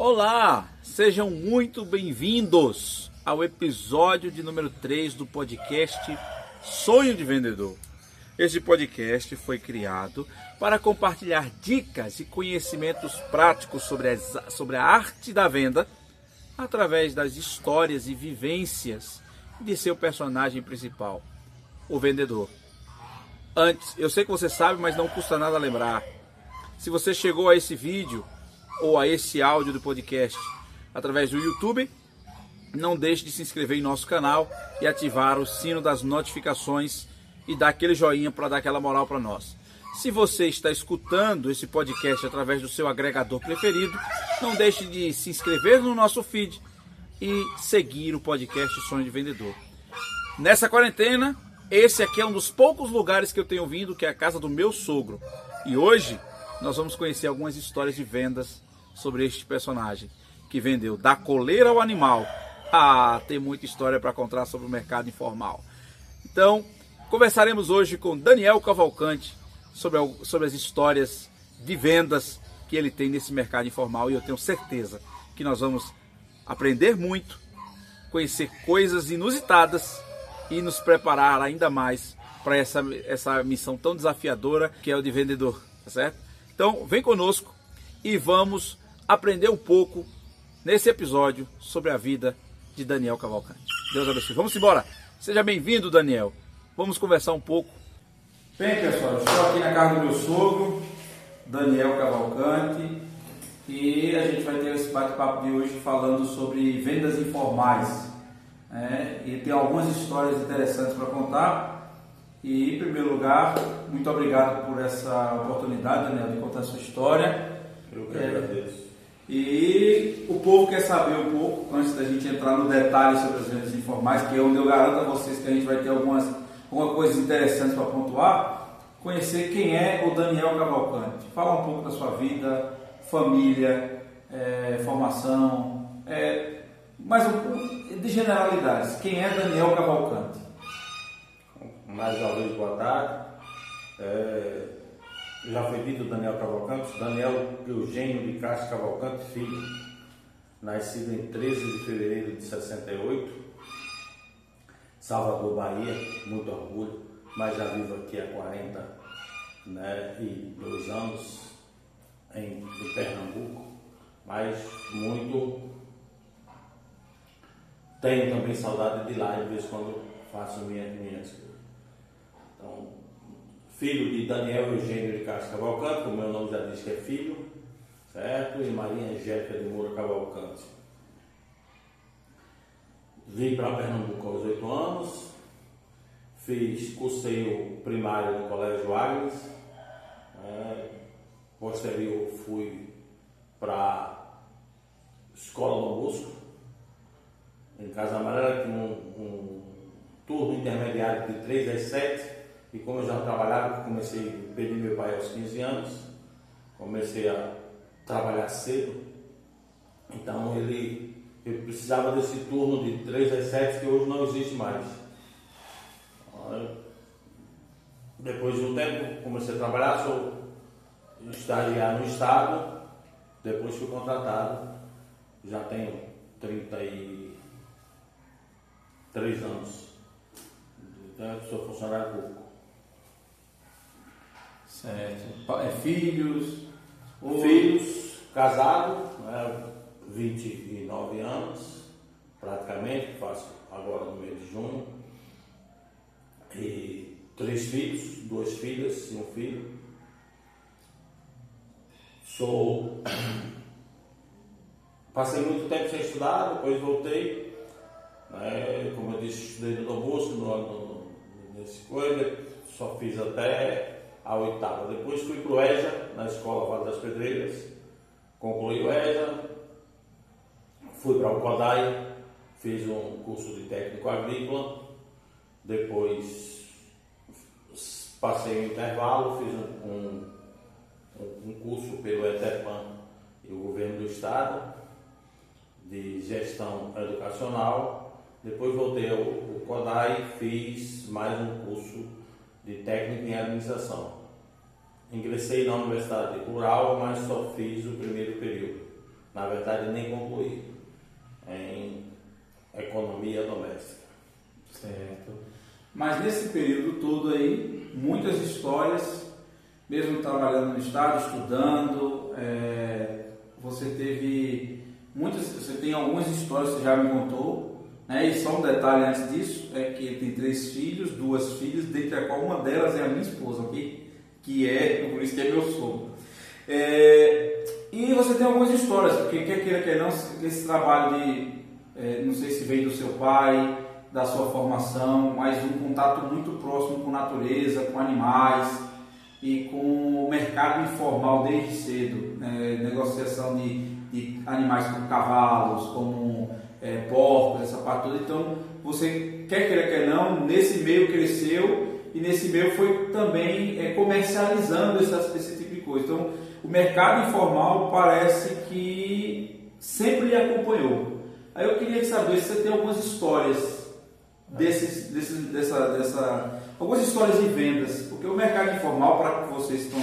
Olá, sejam muito bem-vindos ao episódio de número 3 do podcast Sonho de Vendedor. Este podcast foi criado para compartilhar dicas e conhecimentos práticos sobre, as, sobre a arte da venda através das histórias e vivências de seu personagem principal, o vendedor. Antes, eu sei que você sabe, mas não custa nada lembrar. Se você chegou a esse vídeo ou a esse áudio do podcast através do YouTube, não deixe de se inscrever em nosso canal e ativar o sino das notificações e dar aquele joinha para dar aquela moral para nós. Se você está escutando esse podcast através do seu agregador preferido, não deixe de se inscrever no nosso feed e seguir o podcast Sonho de Vendedor. Nessa quarentena, esse aqui é um dos poucos lugares que eu tenho vindo, que é a casa do meu sogro. E hoje nós vamos conhecer algumas histórias de vendas sobre este personagem que vendeu da coleira ao animal. Ah, tem muita história para contar sobre o mercado informal. Então, conversaremos hoje com Daniel Cavalcante sobre, sobre as histórias de vendas que ele tem nesse mercado informal e eu tenho certeza que nós vamos aprender muito, conhecer coisas inusitadas e nos preparar ainda mais para essa, essa missão tão desafiadora que é o de vendedor, tá certo? Então, vem conosco e vamos aprender um pouco nesse episódio sobre a vida de Daniel Cavalcante. Deus abençoe. Vamos embora. Seja bem-vindo, Daniel. Vamos conversar um pouco. Bem, pessoal, estou aqui na casa do meu sogro, Daniel Cavalcante, e a gente vai ter esse bate-papo de hoje falando sobre vendas informais. É, e tem algumas histórias interessantes para contar. E, em primeiro lugar, muito obrigado por essa oportunidade, Daniel, de contar a sua história. Eu que agradeço. E o povo quer saber um pouco, antes da gente entrar no detalhe sobre as vendas informais, que é onde eu garanto a vocês que a gente vai ter algumas, algumas coisas interessantes para pontuar, conhecer quem é o Daniel Cavalcante. Fala um pouco da sua vida, família, é, formação, é, mais um pouco de generalidades. Quem é Daniel Cavalcante? Mais uma vez, boa tarde. É, já foi dito Daniel Cavalcante, Daniel Eugênio de Castro Cavalcante, filho, nascido em 13 de fevereiro de 68, Salvador, Bahia, muito orgulho, mas já vivo aqui há 40 né, e dois anos em, em Pernambuco, mas muito tenho também saudade de lá, de vez quando faço minhas minhas. Então, filho de Daniel Eugênio de Castro Cavalcante, como meu nome já diz que é filho, certo? E Maria Angélica de Moura Cavalcante. Vim para Pernambuco aos oito anos, fiz curseio primário no Colégio Agnes, é, posterior fui para Escola do Bosco, em Casa Amarela, com um, um turno intermediário de 3 às 7, e como eu já trabalhava, comecei, perdi meu pai aos 15 anos, comecei a trabalhar cedo, então ele, ele precisava desse turno de 3 às 7 que hoje não existe mais. Depois de um tempo comecei a trabalhar, sou estagiário no estado, depois fui contratado, já tenho 33 anos. Então, sou funcionário público. Certo. É filhos? Ou... Filhos, casado, né, 29 anos, praticamente, faço agora no mês de junho. E três filhos, duas filhas e um filho. Sou. Passei muito tempo sem estudar, depois voltei. Né, como eu disse, estudei no Dom Bosco, no, nesse coisa, só fiz até a oitava. Depois fui para o EJA, na Escola Vale das Pedreiras, concluí o EJA, fui para o CODAI, fiz um curso de técnico agrícola, depois passei um intervalo, fiz um, um, um curso pelo ETEPAN e o governo do estado de gestão educacional, depois voltei ao, ao CODAI, fiz mais um curso de técnico em administração. Ingressei na Universidade Rural, mas só fiz o primeiro período. na verdade nem concluí em economia doméstica. Certo. Mas nesse período todo aí, muitas histórias, mesmo trabalhando no estado, estudando, é, você teve muitas, você tem algumas histórias que você já me contou, né? E só um detalhe antes disso é que tem três filhos, duas filhas, dentre a qual uma delas é a minha esposa, ok? Que é, por isso que é meu sogro. É, e você tem algumas histórias, porque quer queira, quer não, esse trabalho de, é, não sei se veio do seu pai, da sua formação, mas um contato muito próximo com natureza, com animais e com o mercado informal desde cedo, né? negociação de, de, animais como cavalos, como é, porcos, essa parte toda. Então, você quer queira, quer não, nesse meio cresceu e nesse meio foi também é, comercializando esse, esse tipo de coisa. Então, o mercado informal parece que sempre lhe acompanhou. Aí eu queria saber se você tem algumas histórias desses, dessa, dessa, algumas histórias de vendas, porque o mercado informal, para que vocês estão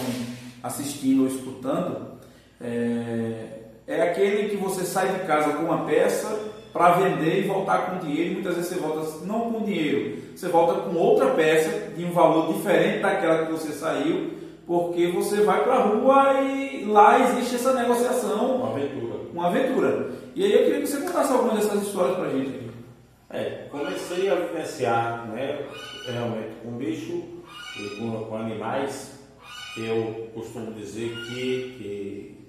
assistindo ou escutando, é, é aquele que você sai de casa com uma peça para vender e voltar com dinheiro. Muitas vezes você volta não com dinheiro, você volta com outra peça de um valor diferente daquela que você saiu porque você vai para a rua e lá existe essa negociação. Uma aventura. Uma aventura. E aí eu queria que você contasse algumas dessas histórias para a gente. Aqui. É, comecei a vivenciar né, realmente com bicho e com, com animais. Eu costumo dizer que, que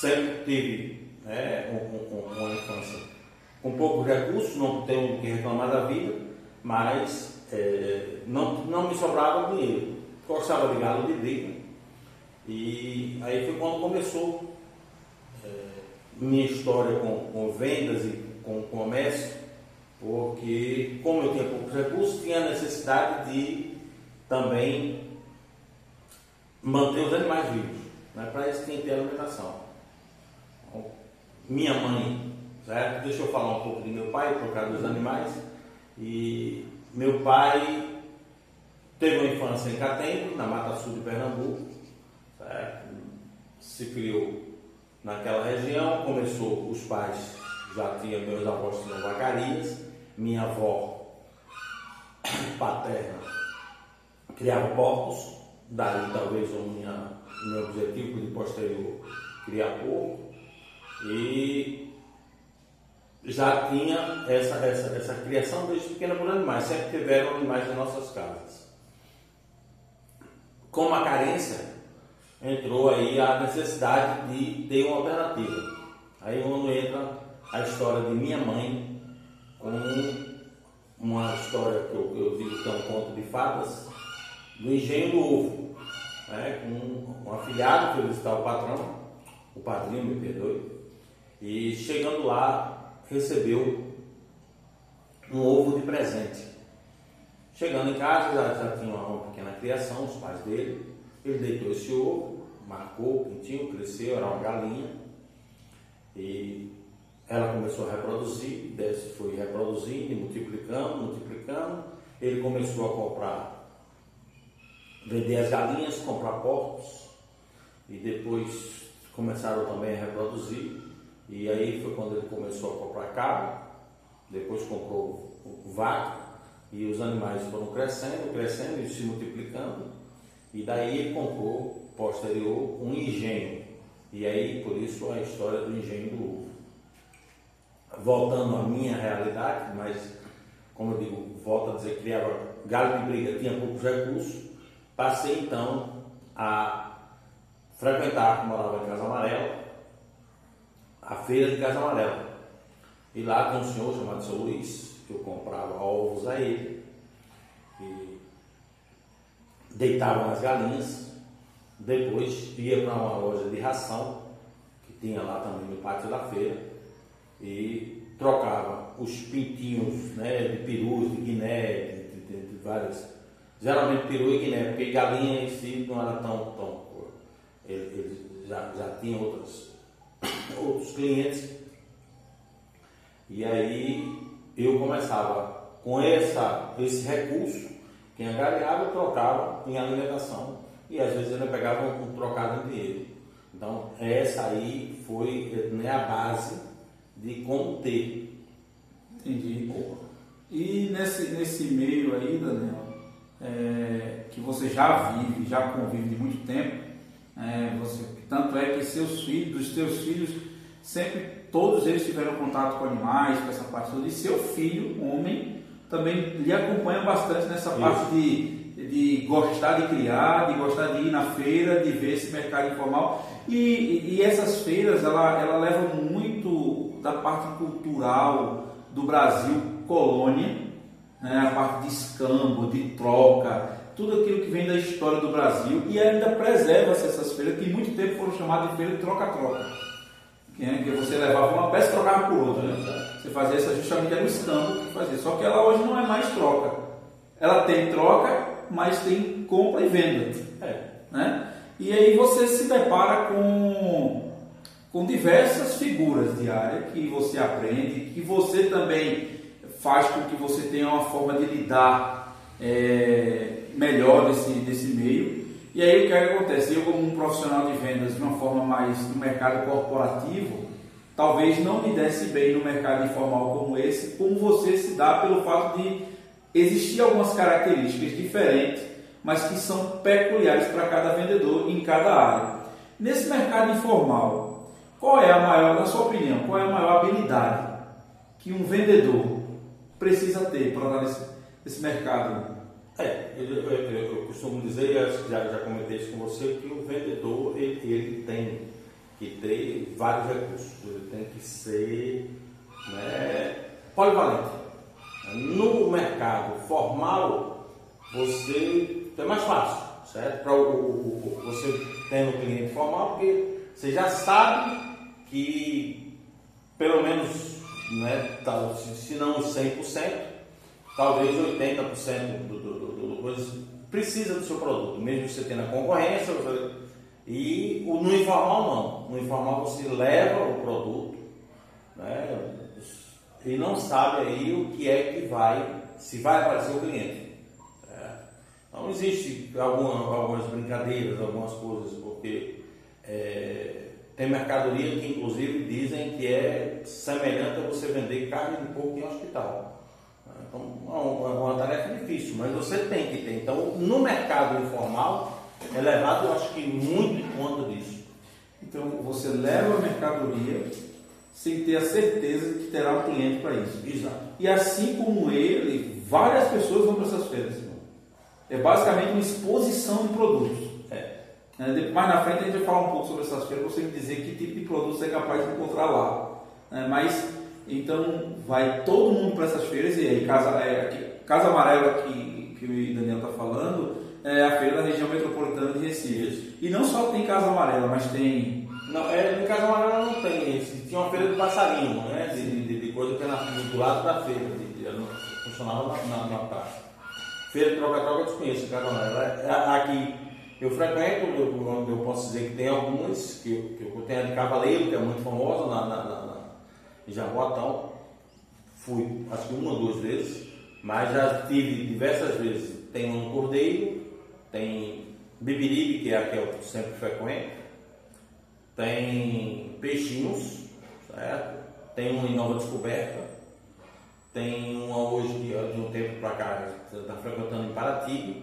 sempre tive né, uma infância com poucos recursos, não tenho o que reclamar da vida, mas é, não, não me sobrava dinheiro gostava de galo de briga. E aí foi quando começou é, minha história com, com, vendas e com comércio, porque como eu tinha poucos recursos, tinha a necessidade de também manter os animais vivos. Né? Para isso tinha que ter alimentação. Então, minha mãe, certo? Deixa eu falar um pouco de meu pai, por causa dos animais. E meu pai Teve uma infância em Catembo, na Mata Sul de Pernambuco, certo? se criou naquela região, começou, os pais já tinham, meus avós tinham vacarias, minha avó paterna criava porcos, daí talvez o meu objetivo de posterior criar porco, e já tinha essa, essa, essa criação desde pequena por animais, sempre tiveram animais nas nossas casas com a carência, entrou aí a necessidade de ter uma alternativa. Aí quando entra a história de minha mãe com uma história que eu, eu digo que é um conto de fadas, do engenho do ovo, né? com um afilhado que visitar o patrão, o padrinho, me perdoe, e chegando lá recebeu um ovo de presente. Chegando em casa, já, já tinha uma, pequena criação, os pais dele. Ele deitou esse ovo, marcou, pintinho, cresceu, era uma galinha. E ela começou a reproduzir, foi reproduzindo, multiplicando, multiplicando. Ele começou a comprar, vender as galinhas, comprar porcos. E depois começaram também a reproduzir. E aí foi quando ele começou a comprar cabra, depois comprou vaca e os animais foram crescendo, crescendo e se multiplicando. E daí ele comprou, posterior, um engenho. E aí, por isso, a história do engenho do ovo. Voltando à minha realidade, mas, como eu digo, volto a dizer, criava galo de briga, tinha poucos recursos, passei então a frequentar, morava em Casa Amarela, a feira de Casa Amarela. E lá tem um senhor chamado São Luís, que eu comprava ovos a ele e deitava nas galinhas. Depois ia para uma loja de ração, que tinha lá também no pátio da feira, e trocava os pintinhos né, de perus, de guiné, de, de, de várias. Geralmente peru e guiné, porque galinha em si não era tão. tão eles já, já tinham outros outros clientes. E aí eu começava com essa, esse recurso, quem angariava trocava em alimentação e às vezes eu pegava um, trocado em dinheiro. Então, essa aí foi né, a base de como ter. Entendi. E nesse, nesse meio aí, Daniel, é, que você já vive, já convive de muito tempo, é, você, tanto é que seus filhos, dos seus filhos, sempre todos eles tiveram contato com animais, com essa parte toda, e seu filho, homem, também lhe acompanha bastante nessa Isso. parte de, de gostar de criar, de gostar de ir na feira, de ver esse mercado informal. E, e essas feiras, ela, ela leva muito da parte cultural do Brasil, colônia, né, a parte de escambo, de troca, tudo aquilo que vem da história do Brasil e ainda preserva-se essas feiras que muito tempo foram chamadas de feira de troca-troca. Que, é, que você levava uma peça e trocava por outra. Né? Você fazia essa justamente era escambo que fazia. Só que ela hoje não é mais troca. Ela tem troca, mas tem compra e venda. É. Né? E aí você se depara com, com diversas figuras de área que você aprende, que você também faz com que você tenha uma forma de lidar é, melhor desse, desse meio. E aí o que, é que acontece? Eu como um profissional de vendas de uma forma mais no mercado corporativo, talvez não me desse bem no mercado informal como esse, como você se dá pelo fato de existir algumas características diferentes mas que são peculiares para cada vendedor em cada área. Nesse mercado informal, qual é a maior, na sua opinião, qual é a maior habilidade que um vendedor precisa ter para dar nesse, nesse mercado? É, eu, eu, eu, costumo dizer, já, já comentei isso com você, que o vendedor ele, ele tem que ter vários recursos, ele tem que ser né, polivalente. No mercado formal, você é mais fácil, certo? Para o, o, o, você tendo um cliente formal, porque você já sabe que pelo menos, né, tá, se não 100%, talvez 80% do, do, do, do coisa precisa do seu produto, mesmo você tendo a concorrência. Você, e o, no informal não. No informal você leva o produto né, e não sabe aí o que é que vai, se vai aparecer o cliente. Então existe alguma, algumas brincadeiras, algumas coisas, porque é, tem mercadoria que inclusive dizem que é semelhante a você vender carne de porco em hospital. Então é uma, tarefa difícil, mas você tem que ter. Então no mercado informal é levado, eu acho que muito em conta disso. Então você leva a mercadoria sem ter a certeza que terá um cliente para isso. Exato. E assim como ele, várias pessoas vão para essas feiras. É basicamente uma exposição de produtos. É. é mais na frente a gente vai falar um pouco sobre essas feiras, você me dizer que tipo de produtos é capaz de encontrar lá. É, mas, então, vai todo mundo para essas feiras, e aí, Casa, é, aqui, Casa Amarela, que, que o Daniel está falando, é a feira da região metropolitana de Recife. E não só tem Casa Amarela, mas tem. Não, é, Casa Amarela não tem. Tinha uma feira de passarinho, né? De, de, de coisa que era do lado da feira, de, de, funcionava na, na, na praça. Feira de troca-troca eu desconheço, Carolina. É, aqui eu frequento, eu, eu posso dizer que tem algumas, que eu, que eu tenho a de Cavaleiro, que é muito famosa na, na, na em Jaboatão. Fui acho que uma ou duas vezes, mas já tive diversas vezes. Tem um Cordeiro, tem Bibiribe, que é a que eu sempre frequento, tem Peixinhos, certo? Tem um em Nova Descoberta, tem uma hoje de, de um tempo para cá, está frequentando em Paraty.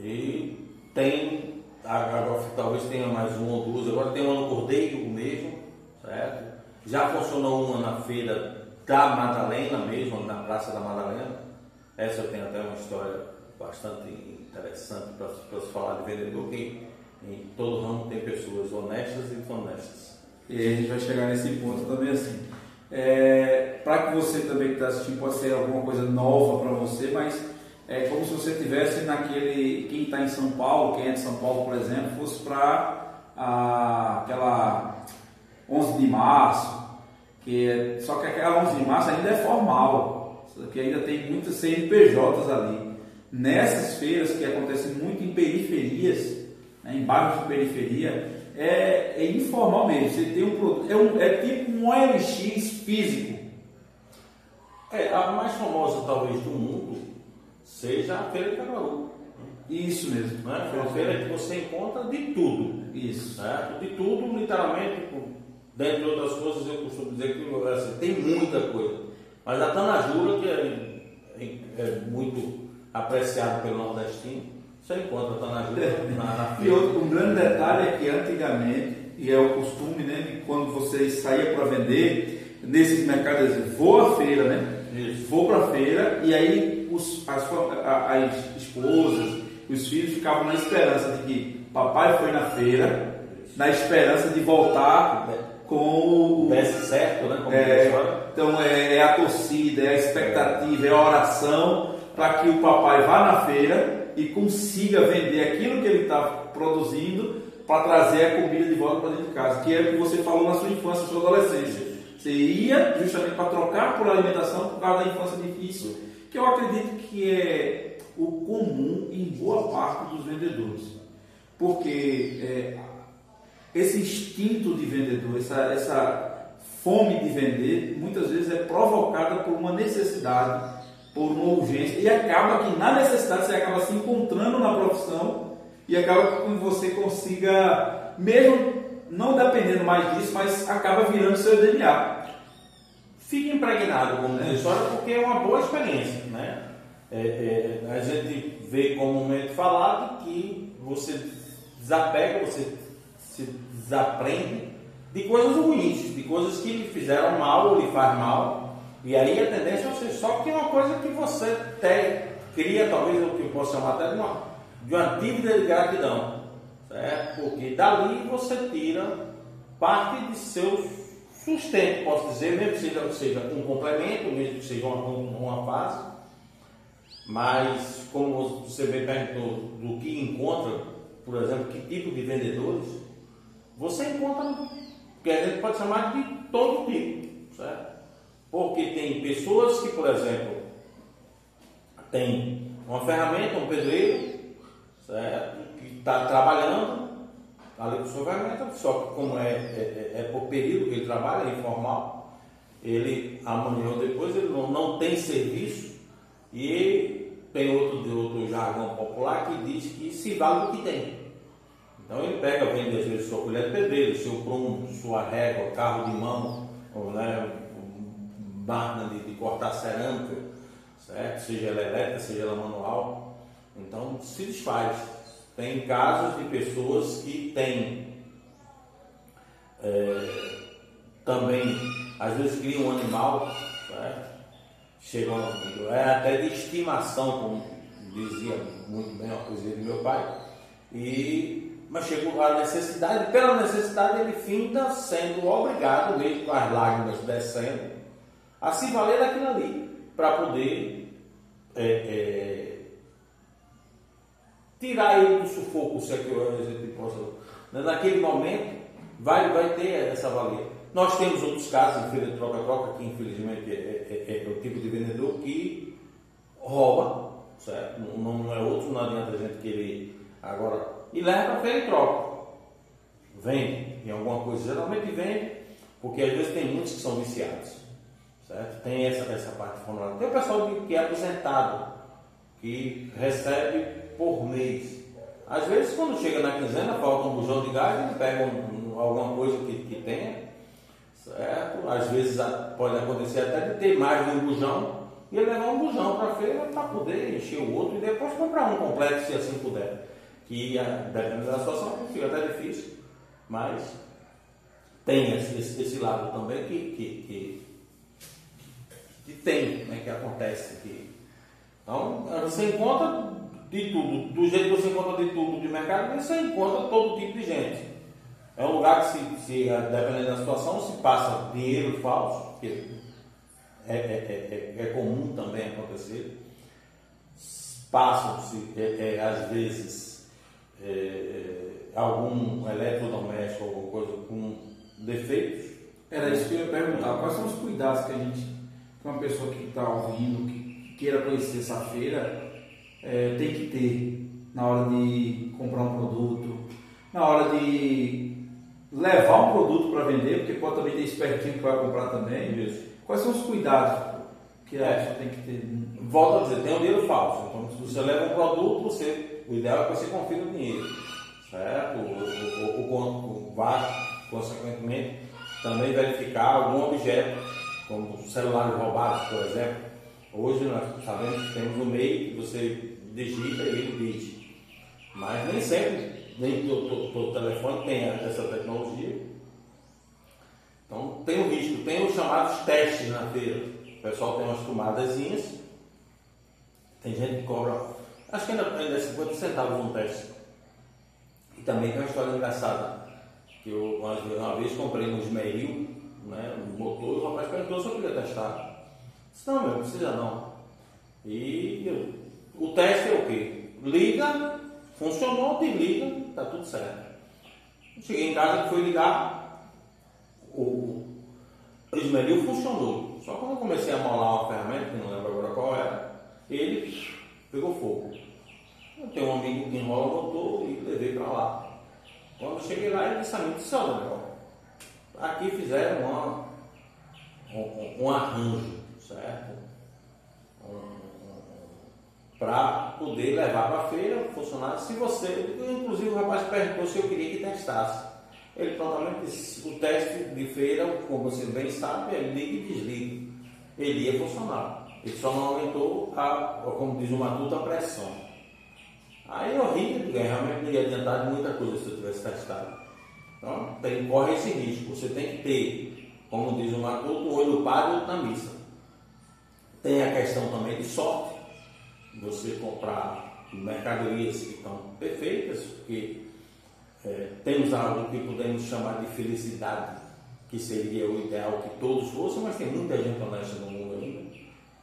E tem, agora talvez tenha mais uma ou duas, agora tem uma no Cordeiro mesmo, certo? Já funcionou uma na feira da Madalena mesmo, na Praça da Madalena. Essa eu tenho até uma história bastante interessante para se falar de vendedor, que em todo ramo tem pessoas honestas e desonestas. E a gente vai chegar nesse ponto também assim. É, para que você também que está assistindo pode ser alguma coisa nova para você, mas é como se você tivesse naquele quem está em São Paulo, quem é de São Paulo, por exemplo, fosse para aquela 11 de março, que é, só que aquela 11 de março ainda é formal, que ainda tem muitas CNPJs ali. Nessas feiras que acontecem muito em periferias, né, em bairros de periferia, é, é informal mesmo. Você tem um produto, é, um, é tipo um OLX físico. É, a mais famosa talvez do mundo seja a Feira de Caruaru. Isso mesmo. Né? Uma feira que você encontra de tudo. Isso. Certo? De tudo, literalmente, dentre outras coisas, eu costumo dizer que assim, tem muita coisa. Mas a Tanajura, que é, é, é muito apreciado pelo nordestino, você encontra a Tanajura na, na feira. E outro, um grande detalhe é que antigamente, e é o costume, né, de quando você saía para vender, nesses mercados, vou à feira, né? Isso. Vou para a feira e aí os, as, as esposas, os filhos ficavam na esperança de que papai foi na feira, na esperança de voltar com o. Desse certo, né? Como é, então é, é, a torcida, é a expectativa, é a oração para que o papai vá na feira e consiga vender aquilo que ele está produzindo para trazer a comida de volta para dentro de casa, que é o que você falou na sua infância, na sua adolescência. Você ia justamente para trocar por alimentação por causa da infância difícil, que eu acredito que é o comum em boa parte dos vendedores. Porque é, esse instinto de vendedor, essa, essa fome de vender, muitas vezes é provocada por uma necessidade, por uma urgência, e acaba que na necessidade você acaba se encontrando na profissão e acaba que você consiga, mesmo não dependendo mais disso, mas acaba virando seu DNA. Fique impregnado com a história porque é uma boa experiência, né? é, é, a gente vê comumente falado que você desapega, você desaprende de coisas ruins, de coisas que lhe fizeram mal ou lhe faz mal. E aí a tendência é você só que é uma coisa que você tem, cria, talvez o que eu possa chamar até de uma, de uma dívida de gratidão. Certo? Porque dali você tira parte de seu sustento, posso dizer, mesmo que seja, seja um complemento, mesmo que seja uma, uma fase mas, como você me perguntou do que encontra, por exemplo, que tipo de vendedores, você encontra, que a gente pode chamar de todo tipo, certo? Porque tem pessoas que, por exemplo, tem uma ferramenta, um pedreiro, certo? Que está trabalhando ali com sua ferramenta, só que como é, é, é, por período que ele trabalha, é informal, ele amanhã ou depois ele não, não tem serviço e tem outro, outro jargão popular que diz que se vale o que tem. Então ele pega, vende às vezes sua colher de pedreiro, seu prumo, sua régua, carro de mão, ou, né, máquina de, de, cortar cerâmica, certo? seja ela elétrica, seja ela manual. Então se desfaz. Tem casos de pessoas que têm é, também, às vezes criam um animal, certo? chegou é até de estimação, como dizia muito bem a poesia de meu pai, e, mas chegou a necessidade, pela necessidade ele finda sendo obrigado, mesmo com as lágrimas descendo, a se valer daquilo ali, para poder é, é, tirar ele do sufoco, se é que a gente. Né, naquele momento, vai, vai ter essa valia. Nós temos outros casos em feira de troca-troca, que infelizmente é, é, é, é, o tipo de vendedor que rouba, certo? Não, não é outro, não adianta a gente querer agora. E leva para feira e troca. Vende em alguma coisa, geralmente vende, porque às vezes tem muitos que são viciados, certo? Tem essa, essa parte formulária. Tem o pessoal que, que é aposentado, que recebe por mês. Às vezes, quando chega na quinzena, falta um bujão de gás, ele pega um, um, alguma coisa que, que tenha certo? Às vezes pode acontecer até de ter mais de um bujão e levar um bujão para a feira para poder encher o outro e depois comprar um completo, se assim puder. Que dependendo da situação fica até difícil, mas tem esse, esse, esse lado também que, que, que, que tem, né, que acontece. Que, então, você encontra de tudo, do jeito que você encontra de tudo de mercado, você encontra todo tipo de gente. É um lugar que, se, se dependendo da situação, se passa dinheiro falso, que é, é, é, é, é comum também acontecer. Passam-se, é, é, às vezes, algum eletrodoméstico, alguma coisa com defeitos. Era isso que eu ia perguntar. Quais são os cuidados que a gente, que uma pessoa que está ouvindo, que queira conhecer essa feira, tem que ter na hora de comprar um produto, na hora de levar um produto para vender, porque pode também ter espertinho que vai comprar também. Isso. Quais são os cuidados que a é. pessoa tem que ter? Volto a dizer, tem o dinheiro falso. Então, se você leva um produto, você, o ideal é que você confira o dinheiro, certo? O, o, vá, consequentemente, também verificar algum objeto, como celulares roubados, por exemplo. Hoje nós sabemos que temos um meio que você digita e ele diz. Mas nem sempre, nem todo, todo, todo telefone tem essa tecnologia. Então tem o risco, tem os chamados testes na feira. O pessoal tem umas tomadazinhas, tem gente que cobra, acho que ainda, ainda é 50 centavos um teste. E também tem uma história engraçada, que eu uma, vez comprei um esmeril, né, um motor, e o rapaz perguntou se eu queria testar. disse, não, meu, não precisa não. E eu, o teste é o quê? Liga, funcionou, te liga, está tudo certo. Cheguei em casa, fui ligar, o esmeril funcionou. Só quando eu comecei a molar uma ferramenta, que não lembro agora qual era, ele pegou fogo. Eu tenho um amigo que enrola motor e levei para lá. Quando cheguei lá, ele disse a mim, disse, aqui fizeram uma, um, um arranjo, certo? Um, para poder levar para a feira, funcionar. Se você, inclusive o rapaz perguntou se eu queria que testasse. Ele prontamente disse, o teste de feira, como você bem sabe, é liga e desliga. Ele ia funcionar. Ele só não aumentou, a, como diz o matuto, a pressão. Aí eu ri, porque realmente não ia adiantar de muita coisa se eu tivesse testado. Então, tem, corre esse risco. Você tem que ter, como diz o matuto, um olho pago na missa. Tem a questão também de sorte você comprar mercadorias que estão perfeitas, porque é, temos algo que podemos chamar de felicidade, que seria o ideal que todos fossem, mas tem muita gente honesta no mundo ainda,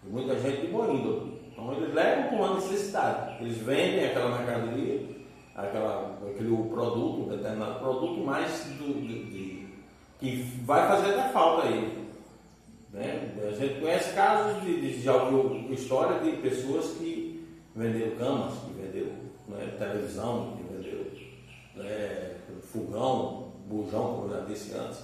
e muita gente de boa. Então eles levam com uma necessidade, eles vendem aquela mercadoria, aquela, aquele produto, um determinado produto, mais do, de, de, que vai fazer até falta aí. Né? A gente conhece casos de, de já história de pessoas que venderam camas, que venderam né, televisão, que venderam né, fogão, bujão, como eu já disse antes.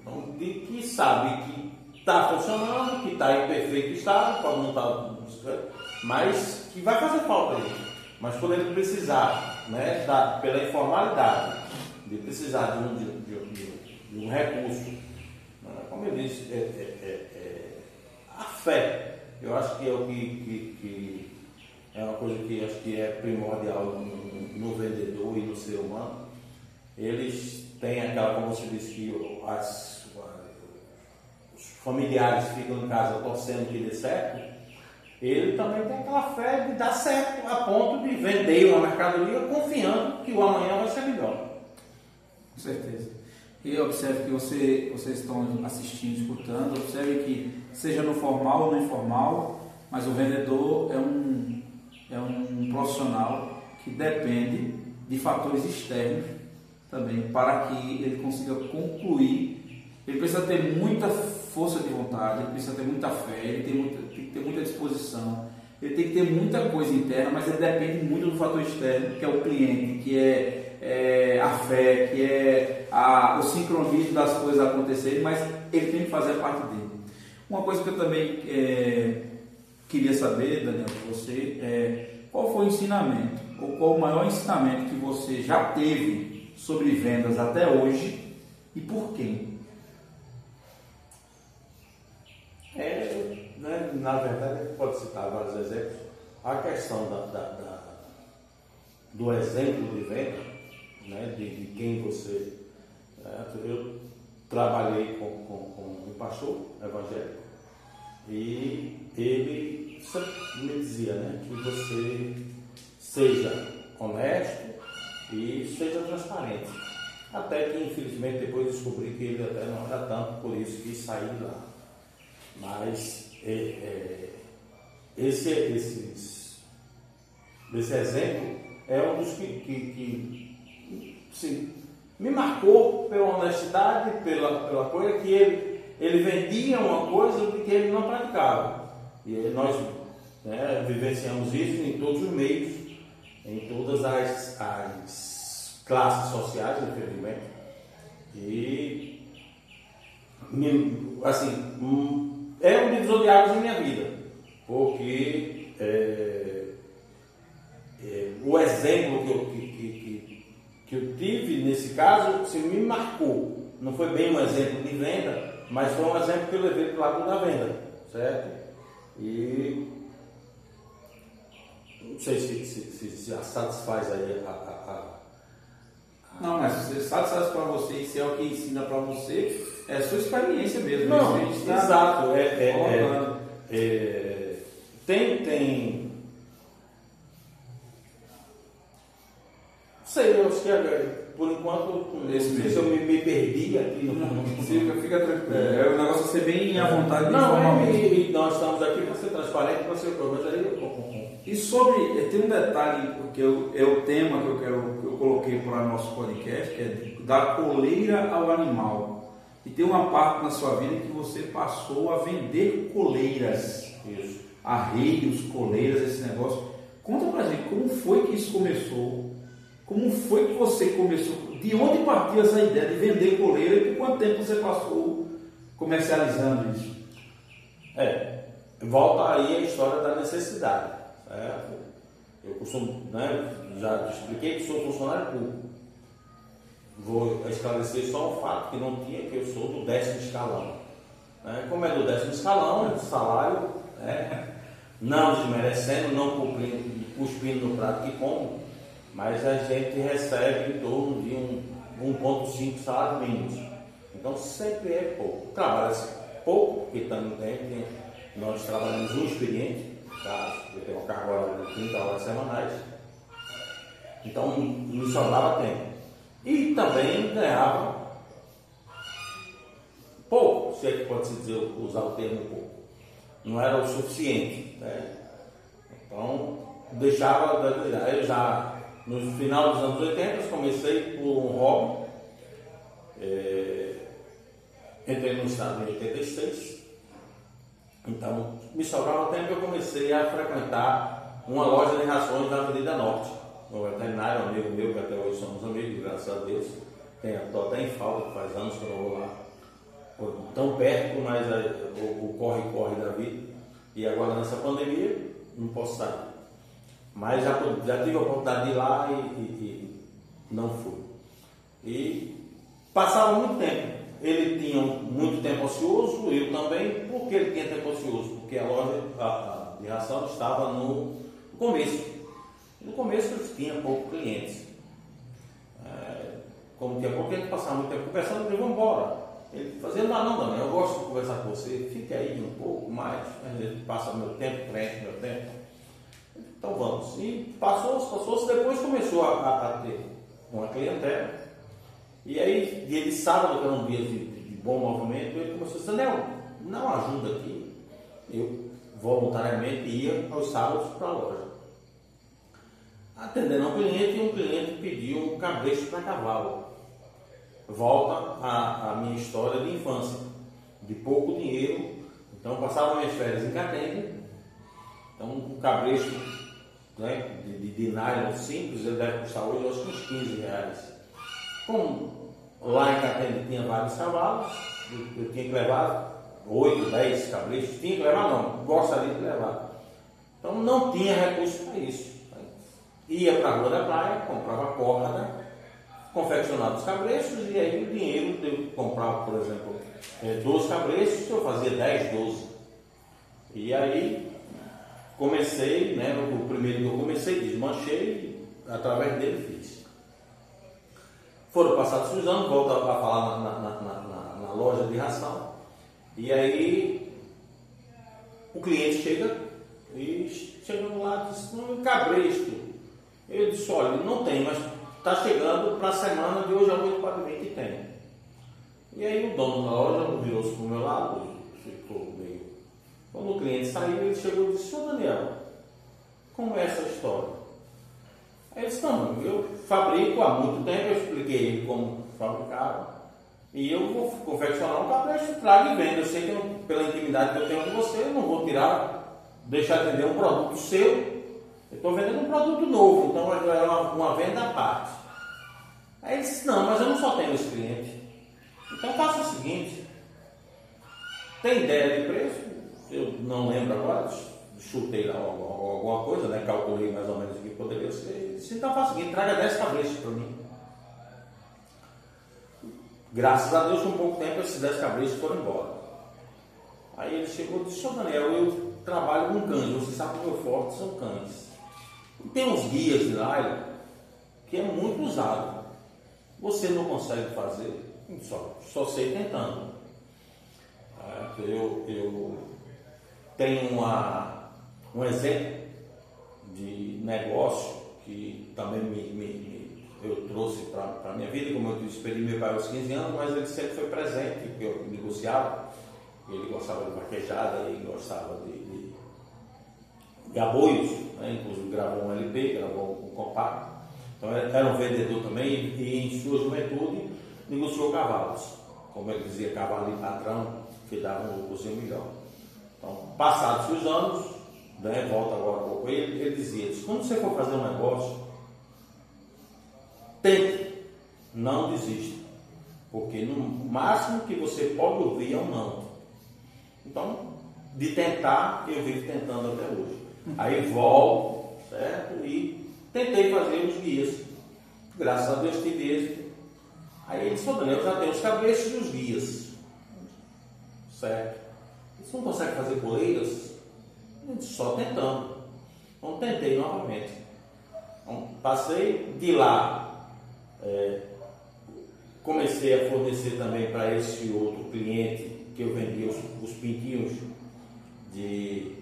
Então, de que sabe que está funcionando, que está em perfeito estado, pode não estar, mas que vai fazer falta aí. Mas quando ele precisar, né, da, pela informalidade, de precisar de um, de, de, de um recurso, né, como eu disse, é, é, é, é, a fé, eu acho que é o que, que, que é uma coisa que acho que é primordial no, no vendedor e no ser humano. Eles têm aquela, como você disse, que as, familiares ficam em casa torcendo que dê certo. Ele também tem aquela fé de dar certo a ponto de vender uma mercadoria confiando que o amanhã vai ser melhor. Com certeza. E observe que você, vocês estão assistindo, escutando, observe que seja no formal ou no informal, mas o vendedor é um é um profissional que depende de fatores externos também para que ele consiga concluir. Ele precisa ter muita força de vontade, ele precisa ter muita fé, ele tem, muita, tem que ter muita disposição, ele tem que ter muita coisa interna, mas ele depende muito do fator externo, que é o cliente, que é, é a fé, que é a, o sincronismo das coisas acontecerem, mas ele tem que fazer a parte dele. Uma coisa que eu também é, Queria saber, Daniel, de você, é, qual foi o ensinamento, ou qual o maior ensinamento que você já teve sobre vendas até hoje e por quê? É, né, na verdade, pode citar vários exemplos. A questão da, da, da do exemplo de venda, né, de, de quem você. Né, eu trabalhei com, com, com um pastor evangélico e ele sempre me dizia né, que você seja honesto e seja transparente. Até que, infelizmente, depois descobri que ele até não era tanto, por isso que saí lá. Mas é, é, esse, esse, esse exemplo é um dos que, que, que sim, me marcou pela honestidade, pela, pela coisa que ele ele vendia uma coisa que ele não praticava. E nós né, vivenciamos isso em todos os meios, em todas as, as classes sociais, infelizmente. E, assim, é um divisor de águas minha vida, porque é, é, o exemplo que eu, que, que, que eu tive nesse caso se me marcou. Não foi bem um exemplo de venda, mas foi um exemplo que eu levei para o lado da venda, certo? E não sei se, se, se, se satisfaz aí a, a, a não, mas se satisfaz para você e se é o que ensina para você, é a sua experiência mesmo. Não, tá exato. É, é, é, é, tem, tem. Sei, eu acho que é, por enquanto, Esse não sei se eu me, me perdi aqui no mundo. Fica, fica tranquilo. É, é o negócio de ser bem à vontade. Não, é, e, nós estamos aqui para ser transparente, para ser mas aí e sobre, tem um detalhe que eu, é o tema que eu quero que eu coloquei para o nosso podcast, que é da coleira ao animal. E tem uma parte na sua vida que você passou a vender coleiras, isso. arreios, coleiras, esse negócio. Conta pra gente como foi que isso começou, como foi que você começou, de onde partiu essa ideia de vender coleira e por quanto tempo você passou comercializando isso? É, volta aí a história da necessidade. É, eu costumo, né, já expliquei que sou funcionário público. Vou esclarecer só o fato que não tinha, que eu sou do décimo escalão. Né? Como é do décimo escalão, salário, né? não desmerecendo, não cumprindo, cuspindo no prato que como, mas a gente recebe em torno de um 1,5 salário mínimo. Então sempre é pouco. Trabalha-se pouco, porque também tem, nós trabalhamos um expediente, eu tenho uma carga horária de 30 horas semanais, então me sobrava tempo. E também ganhava pouco, se é que pode se dizer, usar o termo pouco. Não era o suficiente. Né? Então, deixava, eu já no final dos anos 80 comecei por um hobby. É, entrei no estado em 86 então, me sobrava tempo eu comecei a frequentar uma loja de rações na Avenida Norte. Um veterinário, um amigo meu, que até hoje somos amigos, graças a Deus. Estou até em falta, faz anos que eu não vou lá. Tão perto, mas o corre-corre da vida. E agora nessa pandemia, não posso sair. Mas já, já tive a oportunidade de ir lá e, e, e não fui. E passava muito tempo ele tinha muito tempo ocioso, eu também. Por que ele tinha tempo ocioso? Porque a loja a, de ração estava no começo. No começo eles tinham poucos clientes. É, como tinha pouco, ele passava muito tempo conversando, eu falei, vamos embora. Ele fazia, não, não, não, eu gosto de conversar com você, fique aí um pouco mais, a gente passa meu tempo, preenche meu tempo. Então vamos. E passou-se, passou-se, depois começou a, a, a ter uma clientela e aí, de sábado, que era um dia de, de bom movimento, ele começou a dizer, Daniel, não ajuda aqui. Eu voluntariamente ia aos sábados para a loja. Atendendo um cliente, um cliente pediu um cabresto para cavalo. Volta a, a minha história de infância, de pouco dinheiro. Então, passava minhas férias em Catende. Então, um cabresto né, de, de, de simples, ele deve custar hoje acho que uns 15 reais. Como lá em Catende tinha vários cavalos, eu, tinha que levar 8, 10 cabritos, tinha que levar não, gostaria de levar. Então não tinha recurso para isso. Ia para a rua da praia, comprava corda, confeccionava os cabreços e aí o dinheiro eu comprava, por exemplo, 12 é, cabreços, eu fazia 10, 12. E aí comecei, né, o primeiro que eu comecei, desmanchei, através dele fiz. Foram passados os anos, volta a falar na, na, na, na, loja de ração. E aí o cliente chega e chegando lá disse, não, cabresto. Eu disse, olha, não tem, mas está chegando para a semana de hoje a noite para que tem. E aí o dono da loja virou-se para o meu lado, ficou meio. Quando o cliente saiu, ele chegou e disse, senhor Daniel, como é essa história? Ele disse, não, eu fabrico há muito tempo, eu expliquei como fabricava. E eu vou confeccionar um cabresto, trago e vendo. Eu sei que eu, pela intimidade que eu tenho com você, eu não vou tirar, deixar de vender um produto seu. Eu estou vendendo um produto novo, então é uma, uma venda à parte. Aí ele disse, não, mas eu não só tenho esse cliente. Então faça o seguinte, tem ideia de preço? Eu não lembro agora, chutei lá alguma coisa, né? calculei mais ou menos o que poderia ser. Se então faz o seguinte, traga 10 cabeças para mim. Graças a Deus, com pouco tempo, esses 10 cabritos foram embora. Aí ele chegou e disse, Senhor Daniel, eu trabalho com cães, você sabe que o meu forte são cães. E tem uns guias de lá que é muito usado. Você não consegue fazer, só, só sei tentando. Eu, eu tenho uma, um exemplo de negócio que também me, me, eu trouxe para a minha vida, como eu esperei meu pai aos 15 anos, mas ele sempre foi presente, porque eu negociava, ele gostava de vaquejada, ele gostava de, de, de né? inclusive gravou um LP, gravou um compacto, então era um vendedor também e em sua juventude negociou cavalos, como ele dizia, cavalo e patrão, que dava um lucro de milhão. Então, passados os anos, né, volta agora um pouco, ele, ele dizia, quando você for fazer um negócio, tente, não desista. Porque no máximo que você pode ouvir é um não. Então, de tentar, eu vivo tentando até hoje. Aí volto, certo? E tentei fazer os guias. Graças a Deus tive êxito. Aí ele disse, eu já tenho os cabeças dos guias. Certo? Você não consegue fazer coleiras? Só tentando. Então tentei novamente. Então, passei de lá, é, comecei a fornecer também para esse outro cliente que eu vendia os, os pintinhos de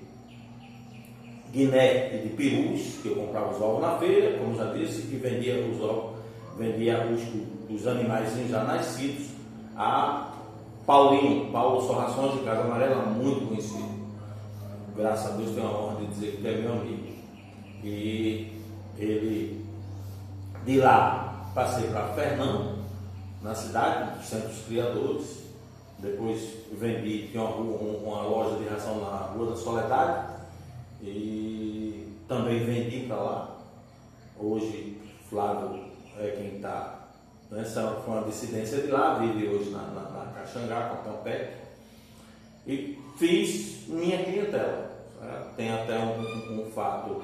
Guiné e de perus, que eu comprava os ovos na feira, como já disse, que vendia os ovos, vendia os, os animais já nascidos a Paulinho, Paulo Sorrações de Casa Amarela, muito conhecido. Graças a Deus tenho a honra de dizer que é meu amigo. E ele, de lá, passei para Fernando, na cidade, dos Criadores. Depois vendi, tinha uma, uma loja de ração na Rua da Soledade. E também vendi para lá. Hoje, Flávio é quem está essa foi uma dissidência de lá, vive hoje na, na, na Caxangá, Capitão Pet. E fiz minha clientela. Certo? Tem até um, um, um, fato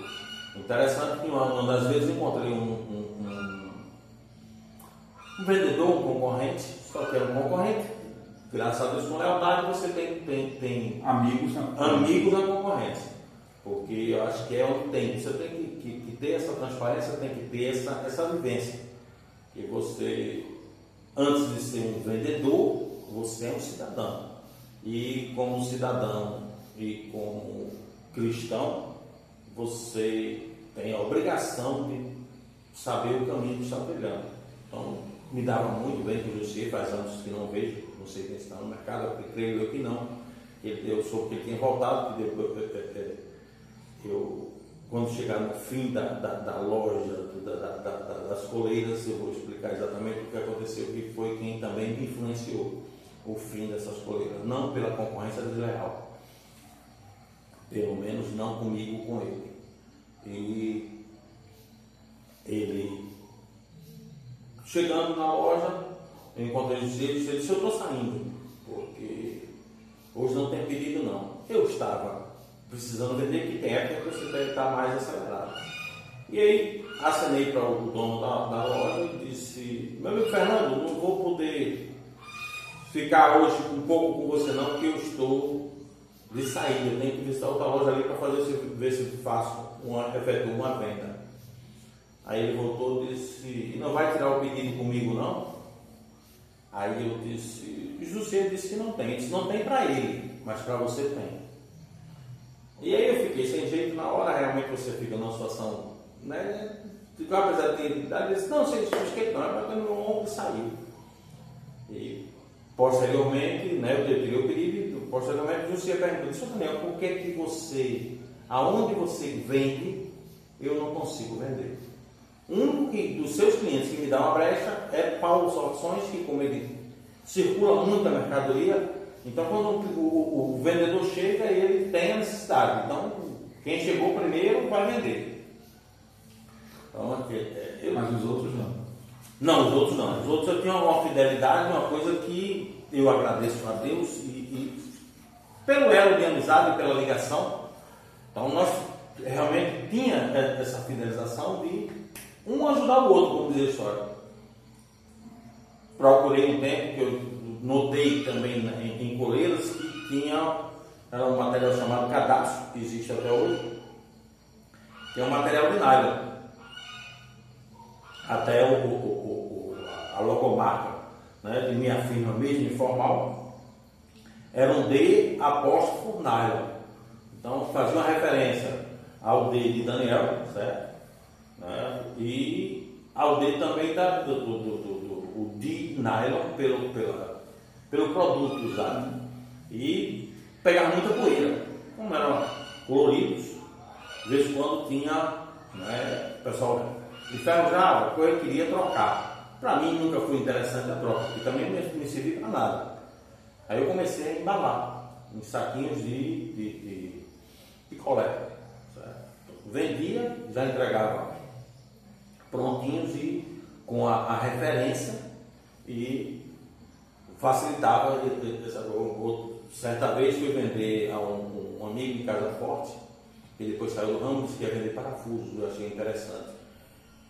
interessante que uma, uma das vezes encontrei um, um, um, vendedor, um concorrente, só que era um concorrente. Graças a Deus, com lealdade você tem, tem, tem amigos, na amigos na concorrência. Porque eu acho que é onde tem. Você tem que, que, que ter essa transparência, tem que ter essa, essa vivência que você, antes de ser um vendedor, você é um cidadão. E como cidadão e como cristão, você tem a obrigação de saber o caminho que está pegando. Então, me dava muito bem com José, faz anos que não vejo, não sei quem está no mercado, creio eu que não. Eu soube que ele tinha voltado, que depois eu quando chegar no fim da, da, da loja, da, das coleiras, eu vou explicar exatamente o que aconteceu, que foi quem também me influenciou o fim dessas coleiras. Não pela concorrência desleal, pelo menos não comigo, com ele. E ele, chegando na loja, encontrei ele e ele disse, eu estou saindo, porque hoje não tem pedido não. Eu estava precisando vender, que tem época que você deve estar mais acelerado. E aí acenei para o dono da, da, loja e disse, meu amigo Fernando, não vou poder ficar hoje um pouco com você não, porque eu estou de saída, eu tenho que visitar outra loja ali para fazer ver se faço uma, efetuo uma venda. Aí ele voltou e disse, e não vai tirar o pedido comigo não? Aí eu disse, José disse que não tem. Ele disse, não tem para ele, mas para você tem. E aí eu fiquei sem jeito, na hora realmente você fica numa situação, né? Ficou apesar de ter idade, disse, não, você esquece não, é para no ombro e saiu. E posteriormente, né, eu tirei o pedido, posteriormente você perguntou, senhor Daniel, por que que você, aonde você vende, eu não consigo vender? Um dos seus clientes que me dá uma brecha é Paulo Soluções, que como ele circula muita mercadoria, então, quando o, o, o, vendedor chega, ele tem a necessidade. Então, quem chegou primeiro vai vender. Então, é, eu, Mas os outros não? Não, os outros não. Os outros eu tenho uma fidelidade, uma coisa que eu agradeço a Deus e, e pelo elo de amizade, pela ligação. Então, nós realmente tinha essa fidelização de um ajudar o outro, como diz a história. procurei um tempo que eu notei também em, em coleiras que tinha era um material chamado cadastro, que existe até hoje, que é um material de nylon. Até o, o, a logomarca né, de minha firma mesmo, informal, era um D apóstrofo nylon. Então fazia uma referência ao D de Daniel, certo? Né? E ao D também da, do, do, do, do, o D nylon pelo, pela, pelo produto usado. E pegava muita poeira. Como eram coloridos, de vez em quando tinha, né, o pessoal enferrujava, que eu queria trocar. Para mim nunca foi interessante a troca, porque também não me servia para nada. Aí eu comecei a embalar em saquinhos de, de, de, de coleta. Vendia, já entregava prontinhos e com a, a referência e facilitava. Certa vez fui vender a um, um amigo em Casa Forte, que depois saiu do ramo, disse que ia vender parafusos, eu achei interessante.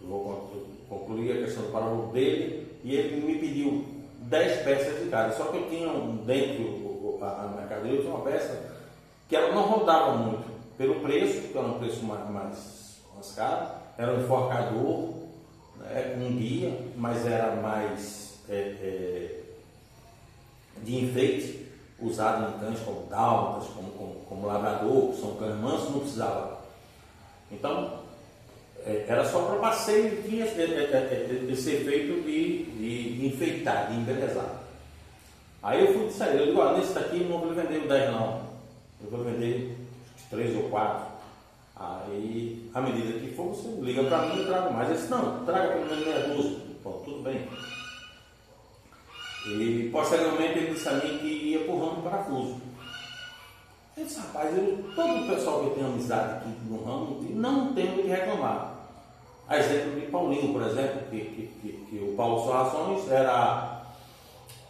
Eu vou concluir a questão do parafuso dele e ele me pediu 10 peças de cada. Só que eu tinha dentro a, a mercadoria, eu tinha uma peça que ela não rodava muito pelo preço, que era um preço mais, mais, mais caro, era um enforcador, né, um guia, mas era mais é, é, de enfeite, usado em cães como dálmatas, como, como, como labrador, que são cães mansos, não precisava. Então, era só para passeio tinha esse efeito de, de, de, enfeitar, de embelezar. Aí eu fui sair, eu digo, ah, nesse daqui não vou vender o 10 não, eu vou vender 3 ou 4. Aí, à medida que for, você liga para mim e eu trago mais. Eu disse, não, traga pelo menos meia dúzia. Bom, tudo bem. E posteriormente ele disse a mim que ia por ramo parafuso. Eu disse, rapaz, eu, todo o pessoal que tenho amizade aqui no ramo não tem o que reclamar. A exemplo de Paulinho, por exemplo, que, que, que, que o Paulo Soações era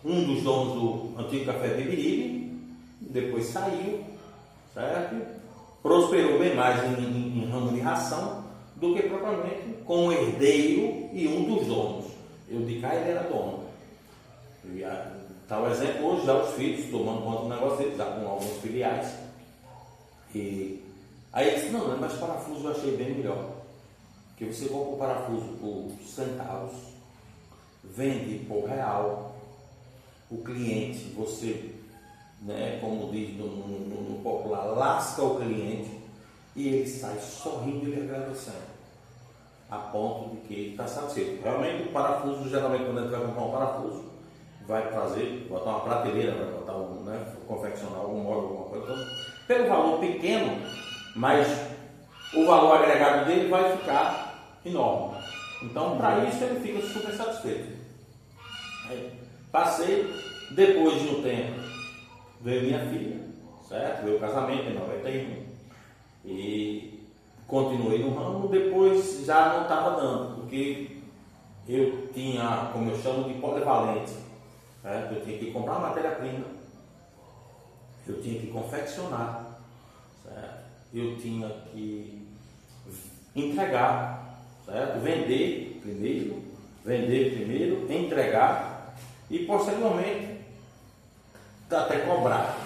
um dos donos do antigo café de Biribe, depois saiu, certo? prosperou bem mais em, em, em, ramo de ração do que propriamente com o herdeiro e um dos donos. Eu de cá ele era dono. Tal exemplo, hoje já os filhos tomando conta do negócio deles, já com alguns filiais. E aí ele disse, não, mas parafuso eu achei bem melhor. Que você compra o parafuso por centavos, vende por real. O cliente, você né, como diz no, no, no, popular, lasca o cliente e ele sai sorrindo e agradecendo, a ponto de que ele está satisfeito. Realmente o parafuso, geralmente quando a gente vai comprar um parafuso, vai fazer, botar uma prateleira, vai botar um, né, confeccionar algum móvel, alguma coisa, então, pelo valor pequeno, mas o valor agregado dele vai ficar enorme. Então, para isso, ele fica super satisfeito. Aí, passei, depois de um tempo, veio minha filha, certo? Veio o casamento em 91. E continuei no ramo, depois já não estava dando, porque eu tinha, como eu chamo de polivalente, certo? eu tinha que comprar matéria-prima, eu tinha que confeccionar, certo? eu tinha que entregar, certo? vender primeiro, vender primeiro, entregar e posteriormente até cobrar,